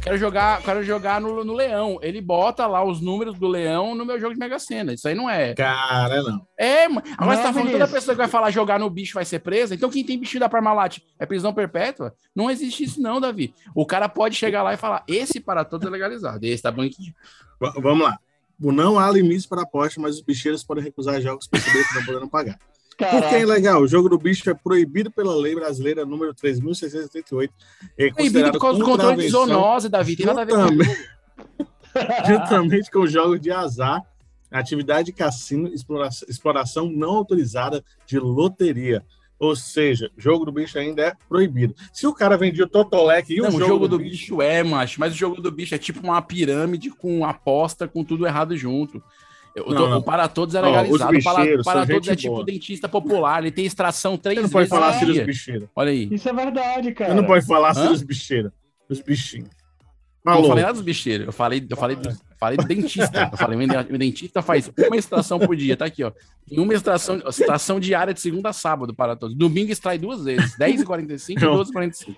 Quero jogar, quero jogar no, no leão. Ele bota lá os números do leão no meu jogo de Mega Sena. Isso aí não é. Cara, não. É, mano. Agora Não, você tá falando toda pessoa que vai falar jogar no bicho vai ser presa. Então quem tem bicho da Parmalat é prisão perpétua? Não existe isso, não, Davi. O cara pode chegar lá e falar: esse para todos é legalizado. Esse tá banquinho. V- vamos lá. Não há limites para aposta, mas os bicheiros podem recusar jogos para saber que não poderão pagar. Por que é legal? O jogo do bicho é proibido pela lei brasileira número 3.688. É Proibido por causa do controle de zoonose, Davi. Tem nada a ver com juntamente- com jogos de azar, atividade de cassino, exploração, exploração não autorizada de loteria. Ou seja, jogo do bicho ainda é proibido. Se o cara vendia o Totolec e o o jogo, do bicho é, macho, mas o jogo do bicho é tipo uma pirâmide com aposta, com tudo errado junto. Eu Não, tô- não. O para todos é legalizado. os o para, bicheiros para são todos é gente tipo boa. dentista popular. Ele tem extração três Você não pode vezes falar dia. bicheiros. Olha aí. Isso é verdade, cara. Você não pode falar assim Hã? dos bicheiros. Dos bichinhos. Não Falou. falei nada dos bicheiros. Eu falei, eu falei, do, falei do dentista. Eu falei, o dentista faz uma extração por dia. Tá aqui, ó. Em uma extração, extração diária de segunda a sábado para todos. Domingo extrai duas vezes, 10h45 e Não. 12h45.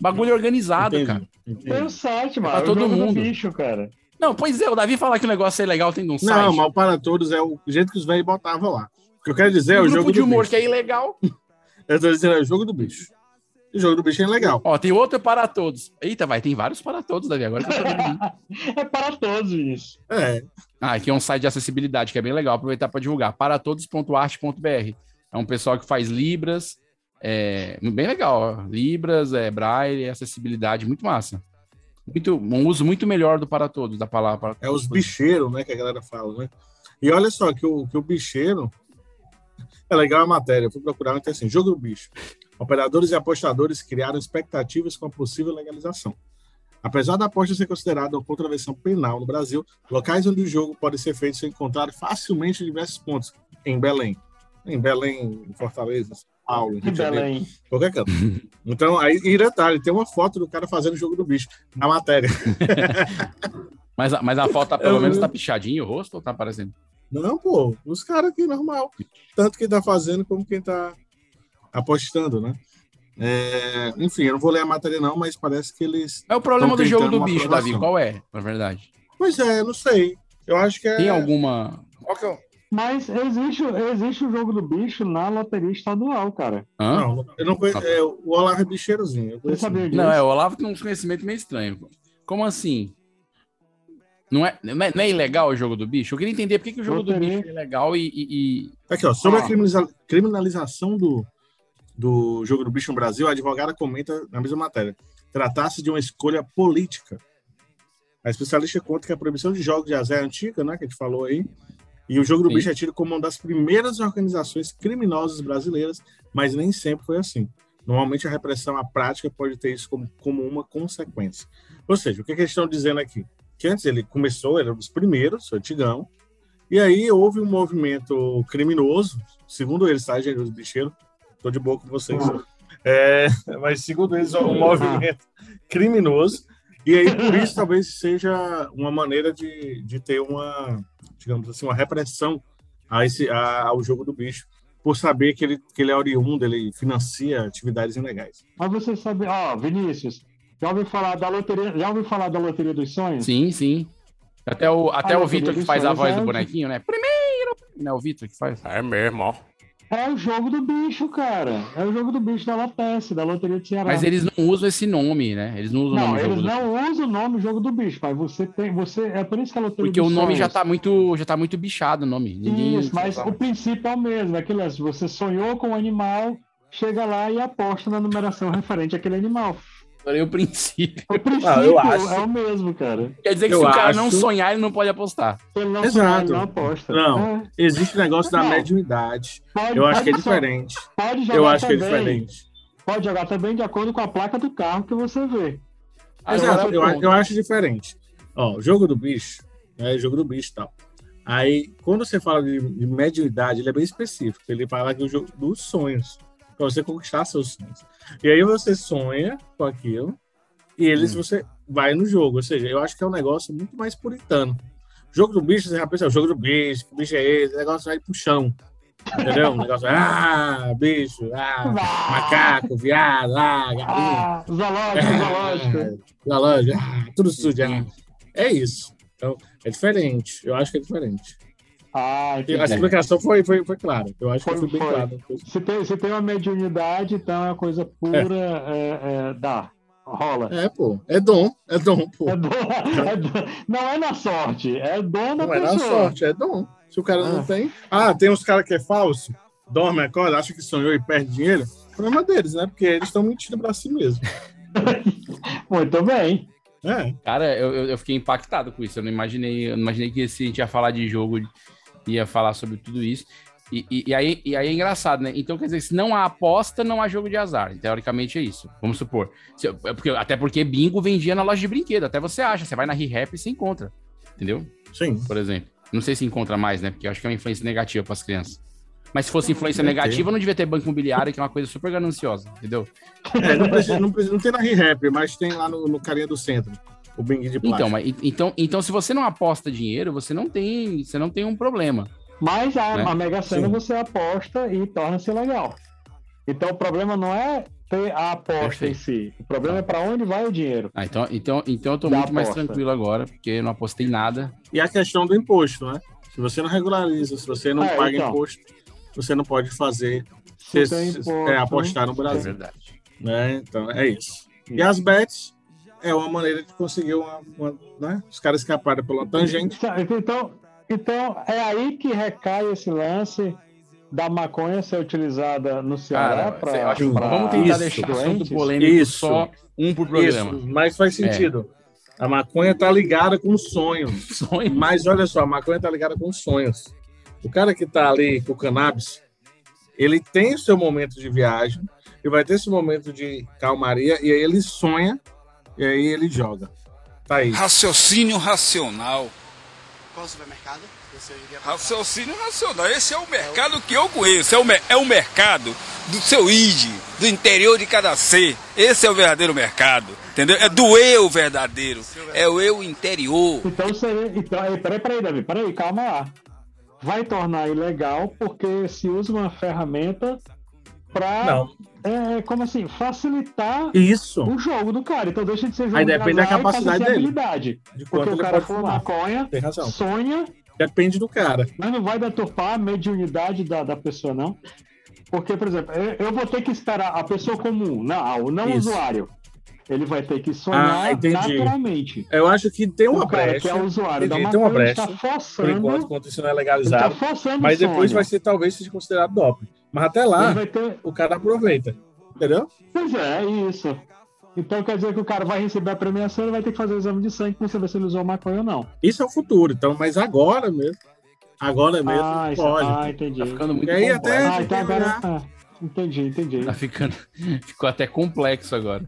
Bagulho organizado, Entendi, cara. Tem um site, mano. pra é o todo mundo. bicho, cara. Não, pois é, o Davi falar que o negócio é legal tem um site. Não, mas o para todos é o jeito que os velhos botavam lá. O que eu quero dizer é o grupo jogo de do humor bicho. que é ilegal. Eu tô dizendo, é o jogo do bicho. O jogo do bicho é legal. Ó, tem outro para todos. Eita, vai, tem vários para todos, Davi. Agora tô vendo. É para todos, Vinícius. É. Ah, aqui é um site de acessibilidade que é bem legal. Aproveitar para divulgar. Paratodos.arte.br. É um pessoal que faz Libras. É, bem legal. Ó. Libras, é, Braille, acessibilidade, muito massa. Muito, um uso muito melhor do para todos, da palavra para É os bicheiros, né, que a galera fala, né? E olha só, que o, que o bicheiro... É legal a matéria, eu fui procurar, então assim, jogo do bicho. Operadores e apostadores criaram expectativas com a possível legalização. Apesar da aposta ser considerada uma contravenção penal no Brasil, locais onde o jogo pode ser feito são encontrados facilmente em diversos pontos. Em Belém, em Belém, em Fortaleza, São Paulo, em Rio de Janeiro, Belém. qualquer canto. Então, aí, e detalhe, tem uma foto do cara fazendo o jogo do bicho na matéria. Mas, a- mas a foto tá, pelo Eu- menos tá pichadinho o rosto ou tá aparecendo? Não, pô, os caras aqui, normal. Tanto quem tá fazendo como quem tá apostando, né? É, enfim, eu não vou ler a matéria não, mas parece que eles... É o problema do jogo do bicho, Davi. aprovação. Qual é, na verdade? Pois é, não sei. Eu acho que é... Tem alguma. Qual que é o. Mas existe, existe o jogo do bicho na loteria estadual, cara. Hã? Não, eu não conheço. é, o Olavo é bicheirozinho. Eu sabia disso? Não, é, o Olavo tem uns conhecimentos meio estranhos. Como assim? Não é, não é, não é ilegal o jogo do bicho? Eu queria entender por que, que o jogo do Loteria. bicho é legal e. e- e- Aqui, ó, sobre Ah. a criminaliza- criminalização do, do jogo do bicho no Brasil, a advogada comenta na mesma matéria. Tratasse de uma escolha política. A especialista conta que a proibição de jogos de azar é antiga, né, que a gente falou aí, e o jogo do Sim. bicho é tido como uma das primeiras organizações criminosas brasileiras, mas nem sempre foi assim. Normalmente a repressão à prática pode ter isso como, como uma consequência. Ou seja, o que, que eles estão dizendo aqui? Que antes ele começou, era um dos primeiros, antigão, e aí houve um movimento criminoso, segundo eles, tá, gente, os bicheiros? Tô de boa com vocês. É, mas segundo eles, um movimento criminoso, e aí por isso talvez seja uma maneira de, de ter uma, digamos assim, uma repressão a esse, a- ao jogo do bicho, por saber que ele, que ele é oriundo, ele financia atividades ilegais. Mas você sabe, ó, Vinícius, já ouviu falar da loteria, já ouviu falar da loteria dos sonhos? Sim, sim. Até o, até o Vitor que faz a voz do exato. bonequinho, né? Primeiro! Não é o Vitor que faz? É mesmo, ó. É o jogo do bicho, cara. É o jogo do bicho da Lotece, da loteria de Ceará. Mas eles não usam esse nome, né? Eles não usam o Não, nome eles do não usam o nome jogo do bicho, mas você tem, você é por isso que a loteria Porque o dos nome já sonhos- tá muito, já tá muito bichado o nome. Ninguém Isso, mas o princípio é o mesmo, é aquilo, assim, você sonhou com o animal, chega lá e aposta na numeração referente àquele animal. Adorei o princípio. O princípio Ah, eu acho. é o mesmo, cara. Quer dizer que Eu se o cara não acho- sonhar, ele não pode apostar. Se ele não Exato. sonhar, ele não aposta. Não, É. existe o negócio da Não. mediunidade. Pode- Eu acho que é diferente. Pode jogar Eu acho que é também. diferente. pode jogar também de acordo com a placa do carro que você vê. Exato, Agora, eu, eu acho diferente. Ó, o jogo do bicho, é jogo do bicho e tal. Aí, quando você fala de, de mediunidade, ele é bem específico. Ele fala que o jogo dos sonhos, para você conquistar seus sonhos. E aí você sonha com aquilo, e eles você vai no jogo. Ou seja, eu acho que é um negócio muito mais puritano. Jogo do bicho, você já pensa, o jogo do bicho, que bicho é esse? O negócio vai pro chão. Entendeu? O negócio, ah, bicho, ah, macaco, viado, ah, galinha. Ah, zoológico, zoológico. Zoológico, ah, tudo sujo. ah. É isso. Então, é diferente. Eu acho que é diferente. Ah, entendi. a explicação foi, foi, foi clara. Eu acho que Foi- foi bem foi. clara. Se tem, se tem uma mediunidade, então é uma coisa pura, é, é, dá, rola. É, pô. É dom. É dom, pô. É dom, é dom. Não é na sorte, é dom da Não é pessoa. na sorte, é dom. Se o cara não Ah. tem. Ah, tem uns caras que é falso, dorme, acorda, acha que sonhou e perde dinheiro. Problema deles, né? Porque eles estão mentindo pra si mesmo. Muito bem. É. Cara, eu, eu- eu fiquei impactado com isso. Eu não imaginei, eu não imaginei que se a gente ia falar de jogo, ia falar sobre tudo isso. E, e- e aí, e aí é engraçado, né? Então, quer dizer, se não há aposta, não há jogo de azar. Teoricamente é isso. Vamos supor. Se- é porque, até porque bingo vendia na loja de brinquedo. Até você acha. Você vai na ReHap e você encontra. Entendeu? Sim. Por exemplo. Não sei se encontra mais, né? Porque eu acho que é uma influência negativa para as crianças. Mas se fosse influência negativa, não devia ter banco imobiliário, que é uma coisa super gananciosa, entendeu? É, não, precisa, não, precisa, não tem na ReHap, mas tem lá no, no carinha do centro. O Bing de plástico. Então, mas, então, então, se você não aposta dinheiro, você não tem, você não tem um problema. Mas a, Né? a Mega Sena Sim. você aposta e torna-se legal. Então o problema não é ter a aposta em si. O problema é para onde vai o dinheiro. Ah, então, então, então eu tô Da muito mais aposta. tranquilo agora, porque eu não apostei nada. E a questão do imposto, né? Se você não regulariza, se você não É, paga então. imposto, você não pode fazer Se se- se- imposto, é, apostar no Brasil. É verdade. Né? Então, é isso. E as bets é uma maneira de conseguir uma, uma- né? os caras escaparem pela tangente. Então, então é aí que recai esse lance da maconha ser utilizada no Ceará para. vamos tentar deixar assunto polêmico só um por programa. Isso, mas faz É. sentido. A maconha tá ligada com sonhos. Sonhos. Mas olha só, a maconha tá ligada com sonhos. O cara que tá ali com o cannabis, ele tem o seu momento de viagem, e vai ter esse momento de calmaria, e aí ele sonha, e aí ele joga. Tá aí. Raciocínio racional. Qual supermercado? Você iria Raciocínio racional. Esse é o mercado que eu conheço. É o, é o mercado do seu ID, do interior de cada ser. Esse é o verdadeiro mercado. Entendeu? É do eu verdadeiro. É o eu interior. Então seria. Então, aí, peraí, peraí, Davi, peraí, calma lá. Vai tornar ilegal porque se usa uma ferramenta para. Não. É, como assim? Facilitar Isso. o jogo do cara. Então deixa de ser jogo Aí de depende da capacidade dele. habilidade. De quanto Porque o cara fuma maconha, Tem razão. sonha, Depende do cara. mas não vai deturpar a mediunidade da, da pessoa, não. Porque, por exemplo, eu, eu vou ter que esperar a pessoa comum, não, o não Isso. usuário. Ele vai ter que sonhar Ah, entendi. naturalmente. Eu acho que tem uma O cara brecha. que é usuário da Entendi, tem uma maconha brecha. está forçando- Por enquanto, enquanto isso não é legalizado. Tá mas depois sonho. vai ser talvez seja considerado doping. Mas até lá, ter- o cara aproveita. Entendeu? Pois é, isso. Então quer dizer que o cara vai receber a premiação e vai ter que fazer o exame de sangue pra saber se ele usou maconha ou não. Isso é o futuro. Então, mas agora mesmo. Agora mesmo Ah, isso- pode. ah, entendi. Tá ficando muito E aí complexo. até Ah, então agora. ah, entendi, entendi. Tá ficando. Ficou até complexo agora.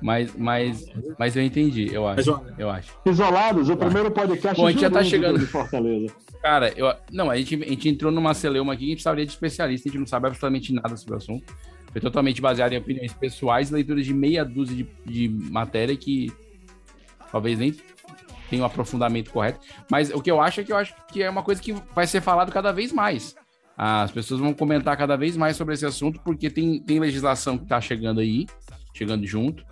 Mas, mas, mas eu entendi, eu acho. Mas, Eu acho. Isolados, o primeiro podcast Bom, a gente já tá chegando. de Fortaleza. Cara, eu, não, a gente, a gente entrou numa celeuma aqui que a gente precisaria de especialista, a gente não sabe absolutamente nada sobre o assunto. Foi totalmente baseado em opiniões pessoais, leituras de meia dúzia de, de matéria que talvez nem tenha um aprofundamento correto. Mas o que eu acho é que eu acho que é uma coisa que vai ser falado cada vez mais. As pessoas vão comentar cada vez mais sobre esse assunto, porque tem, tem legislação que está chegando aí, chegando junto,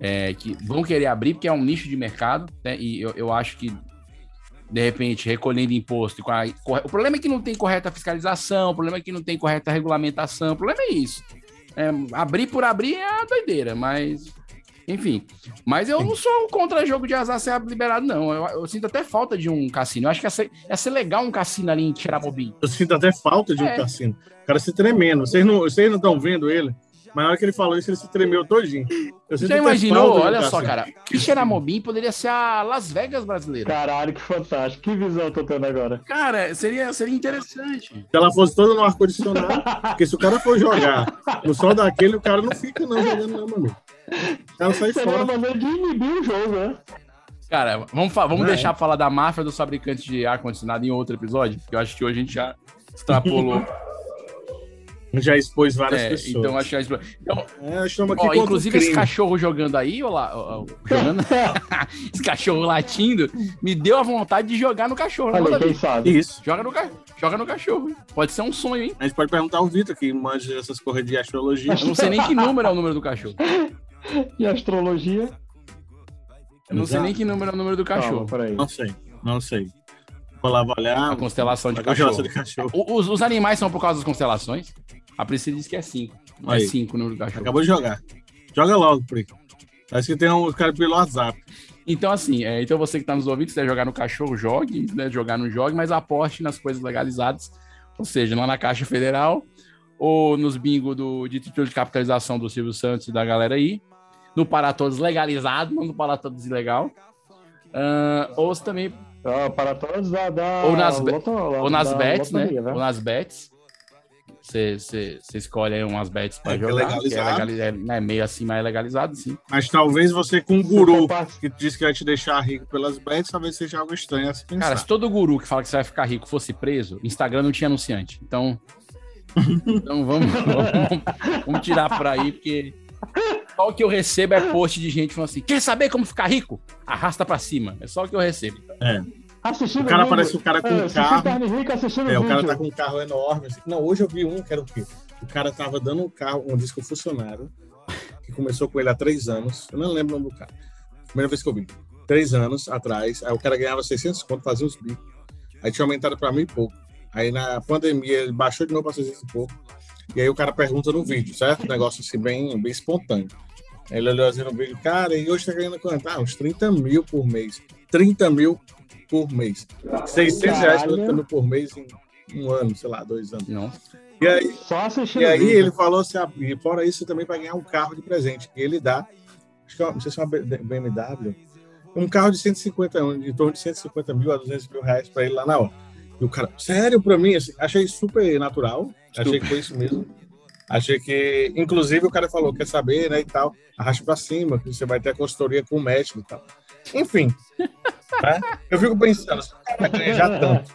é, que vão querer abrir, porque é um nicho de mercado, né? E eu, eu acho que de repente, recolhendo imposto. a- corre- O problema é que não tem correta fiscalização, o problema é que não tem correta regulamentação, o problema é isso. É, abrir por abrir é a doideira, mas. Enfim. Mas eu não sou contra jogo de azar ser liberado, não. Eu, eu sinto até falta de um cassino. Eu acho que ia ser, ia ser legal um cassino ali em Xeramobim. Eu sinto até falta de um É. cassino. O cara se tremendo. Vocês não vocês não estão vendo ele Mas na hora que ele falou isso, ele se tremeu todinho. Já imaginou? Olha só, Cássio. cara. Quixeramobim poderia ser a Las Vegas brasileira. Caralho, que fantástico. Que visão eu tô tendo agora. Cara, seria, seria interessante. Se ela fosse toda no ar-condicionado, porque se o cara for jogar no sol daquele, o cara não fica não jogando não, meu amigo. O cara sai Seria uma fora. maneira de inibir o jogo, né? Cara, vamos, fa- vamos É. deixar pra falar da máfia dos fabricantes de ar-condicionado em outro episódio, porque eu acho que hoje a gente já extrapolou. Já expôs várias É, pessoas. então acho que já explo- Então, É, ó, inclusive esse cachorro jogando aí, ó lá, ó, ó, jogando, esse cachorro latindo, me deu a vontade de jogar no cachorro. Olha, quem sabe? Isso. Joga no, ca... joga no cachorro. Pode ser um sonho, hein? A gente pode perguntar ao Vitor, que manja essas corridas de astrologia. Eu não sei nem que número é o número do cachorro. E astrologia? Eu não sei nem que número é o número do cachorro. Calma, peraí. Não sei, não sei. Vou lá olhar. A constelação de A constelação cachorro. de cachorro. Os, os animais são por causa das constelações. A Priscila disse que é 5. Não é Aí. 5 o número do cachorro. Acabou de jogar. Joga logo, Pri. Parece que tem um cara pelo WhatsApp. Então, assim, é, então você que está nos ouvindo, se quiser jogar no cachorro, jogue, né? Jogar no jogue, mas aposte nas coisas legalizadas, ou seja, lá na Caixa Federal, ou nos bingo do, de título de capitalização do Silvio Santos e da galera aí, no Para Todos legalizado, não no Para Todos ilegal. Ah, ou também. Ah, para todos da. da ou nas, be- loto- ou nas da bets, loteria, né? Ou nas bets. Você escolhe aí umas bets para É, é jogar. que é, legalizado. legali- é, né, meio assim, mas é legalizado, sim. Mas talvez você com um guru que disse que vai te deixar rico pelas bets, talvez seja algo estranho a se pensar. Cara, se todo guru que fala que você vai ficar rico fosse preso, Instagram não tinha anunciante. Então. então vamos, vamos, vamos tirar por aí, porque. Só o que eu recebo é post de gente falando assim: quer saber como ficar rico? Arrasta pra cima. É só o que eu recebo. É. Assistindo O cara vídeo. parece o cara com É, um carro. rica, assistindo É, o cara tá com um carro enorme. assim. Não, hoje eu vi um que era o quê? O cara tava dando um carro, um disco funcionário, que começou com ele há três anos. Eu não lembro o nome do cara. Primeira vez que eu vi. Três anos atrás. Aí o cara ganhava 600 conto, fazia uns bicos. Aí tinha aumentado pra mil e pouco. Aí na pandemia ele baixou de novo pra 600 e pouco. E aí o cara pergunta no vídeo, certo? Um negócio assim bem, bem espontâneo. Ele olhou assim no vídeo, cara, e hoje tá ganhando quanto? Ah, uns 30 mil por mês. 30 mil por mês. 600 reais, Caralho. 30 mil por mês em um ano, sei lá, dois anos. Não. E aí, Só assistindo e aí ele falou assim, ah, e fora isso, você também vai ganhar um carro de presente. E ele dá, acho que é uma- não sei se é uma BMW, um carro de 150, um, de torno de 150 mil a 200 mil reais para ele lá na hora. E o cara, sério, para mim, assim, achei super natural, achei que foi isso mesmo. Achei que, inclusive, o cara falou, quer saber, né, e tal, arraste para cima, que você vai ter a consultoria com o médico e tal. Enfim, né? eu fico pensando, se o cara vai ganhar já tanto,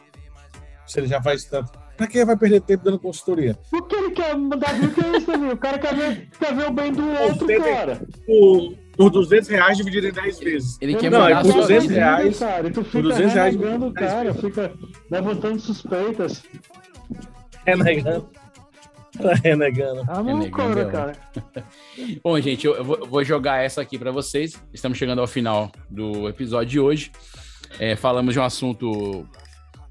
se ele já faz tanto, pra que vai perder tempo dando consultoria? O que ele quer mudar de que é isso, amigo? O cara quer ver, quer ver o bem do outro, Você cara. por, por 200 reais dividido em 10 vezes. Ele quer não, mudar é por sua 200 vida, reais. Cara, e tu Por fica 200 reais o dividido em 10 cara, fica levantando suspeitas. Renegando. Tá renegando. Renegando loucura, é cara. Bom, gente, eu, eu vou, jogar essa aqui pra vocês. Estamos chegando ao final do episódio de hoje. É, falamos de um assunto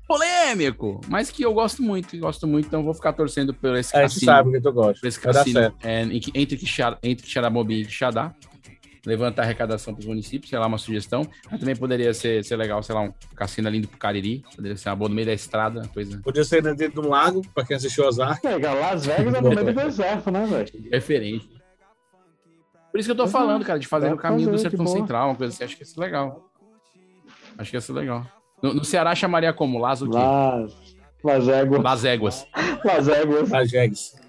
polêmico, mas que eu gosto muito, gosto muito, então vou ficar torcendo por esse cassino. sabe que tu gosta. por esse cassino é, entre, Quixara, entre Quixaramobim e Quixadá. Levantar arrecadação para os municípios, sei lá, uma sugestão. Mas também poderia ser, ser legal, sei lá, um cassino ali do Cariri. Poderia ser uma boa no meio da estrada, coisa. Podia ser dentro de um lago, pra quem assistiu Ozark. Legal, Las Vegas é no meio do deserto, né, velho? Referente. Por isso que eu tô Pois falando, é, cara, de fazer pra caminho do fazer, de Sertão. Central, uma coisa assim. Acho que ia ser legal. Acho que ia ser legal. No, no Ceará chamaria como? Las o quê? Las, Las Éguas. Las Éguas. Las Éguas. Lajegues.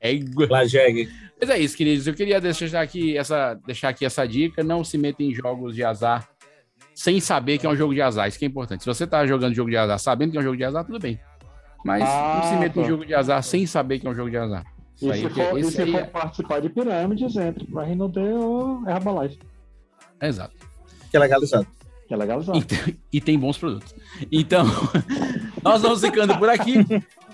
Égua. Lajegue. Mas é isso, queridos. Eu queria deixar aqui essa, deixar aqui essa dica. Não se meta em jogos de azar sem saber que é um jogo de azar. Isso que é importante. Se você tá jogando jogo de azar sabendo que é um jogo de azar, tudo bem. Mas Ah, não se meta em tá. jogo de azar sem saber que é um jogo de azar. Isso E aí, se que- for, e se aí for é- participar de pirâmides, entre pra Rinode ou Herbalife. é exato. Que é legalizado. Que é legalizado. E, e tem bons produtos. Então, nós vamos ficando por aqui.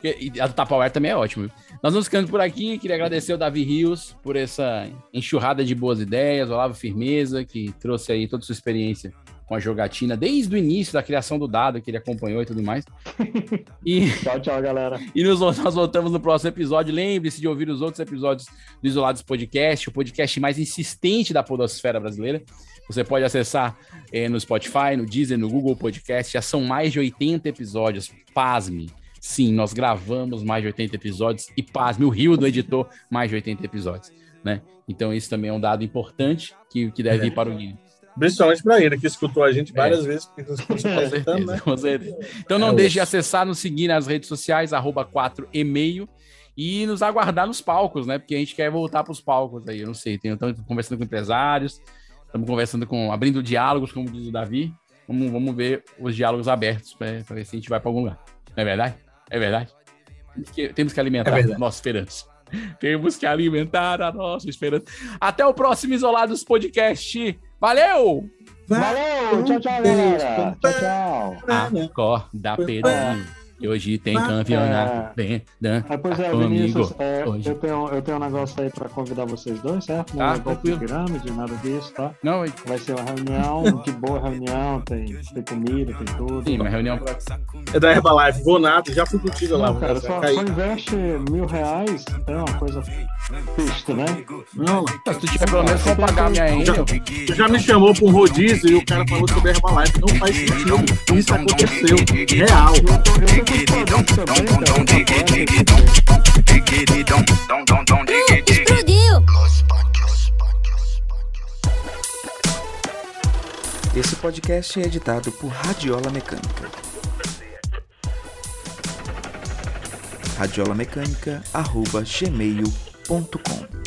E a do Tupperware também é ótimo. Nós vamos ficando por aqui. Queria agradecer ao Davi Rios por essa enxurrada de boas ideias, o Olavo Firmeza, que trouxe aí toda a sua experiência com a jogatina desde o início da criação do dado, que ele acompanhou e tudo mais. E, Tchau, tchau, galera. e nos, nós voltamos no próximo episódio. Lembre-se de ouvir os outros episódios do Isolados Podcast, o podcast mais insistente da podosfera brasileira. Você pode acessar eh, no Spotify, no Deezer, no Google Podcast. Já são mais de 80 episódios. Pasme. Sim, nós gravamos mais de 80 episódios. E pasme, o Rio do editor, mais de 80 episódios. né? Então isso também é um dado importante que, que deve ir para o Guinness. Principalmente para ele, que escutou a gente várias É. vezes. porque nos Com certeza, né? com certeza. Então não É deixe de acessar, nos seguir nas redes sociais, arroba 4 e-mail, e nos aguardar nos palcos, né? Porque a gente quer voltar para os palcos aí, eu não sei. Estamos conversando com empresários, estamos conversando com, abrindo diálogos, como diz o Davi. Vamos, vamos ver os diálogos abertos para ver se a gente vai para algum lugar. Não é verdade? É verdade? Temos que, temos que alimentar É a nossa esperança. Temos que alimentar a nossa esperança. Até o próximo Isolados Podcast. Valeu! Valeu! Tchau, tchau, galera! Tchau, tchau! Acorda, Pedrinho. Que hoje tem campeonato. Vem, dan, Ah, pois é, comigo. Vinícius, é, hoje. eu, tenho, eu tenho um negócio aí pra convidar vocês dois, certo? Não Tá, é golpe de pirâmide, nada disso, tá? Não, Vai ser uma reunião, de boa reunião, tem, tem comida, tem tudo. Sim, uma reunião É da Herbalife, vou nada, já fui contigo lá. Não, cara, só, só investe mil reais, é uma coisa pista, né? Não, Se tu tiver pelo menos como pagar minha Angel, tu já me chamou pra um rodízio e o cara falou sobre Herbalife. Não faz sentido. Isso aconteceu. Real. Explodiu! Esse podcast é editado por Radiola Mecânica. radiolamecânica.gmail.com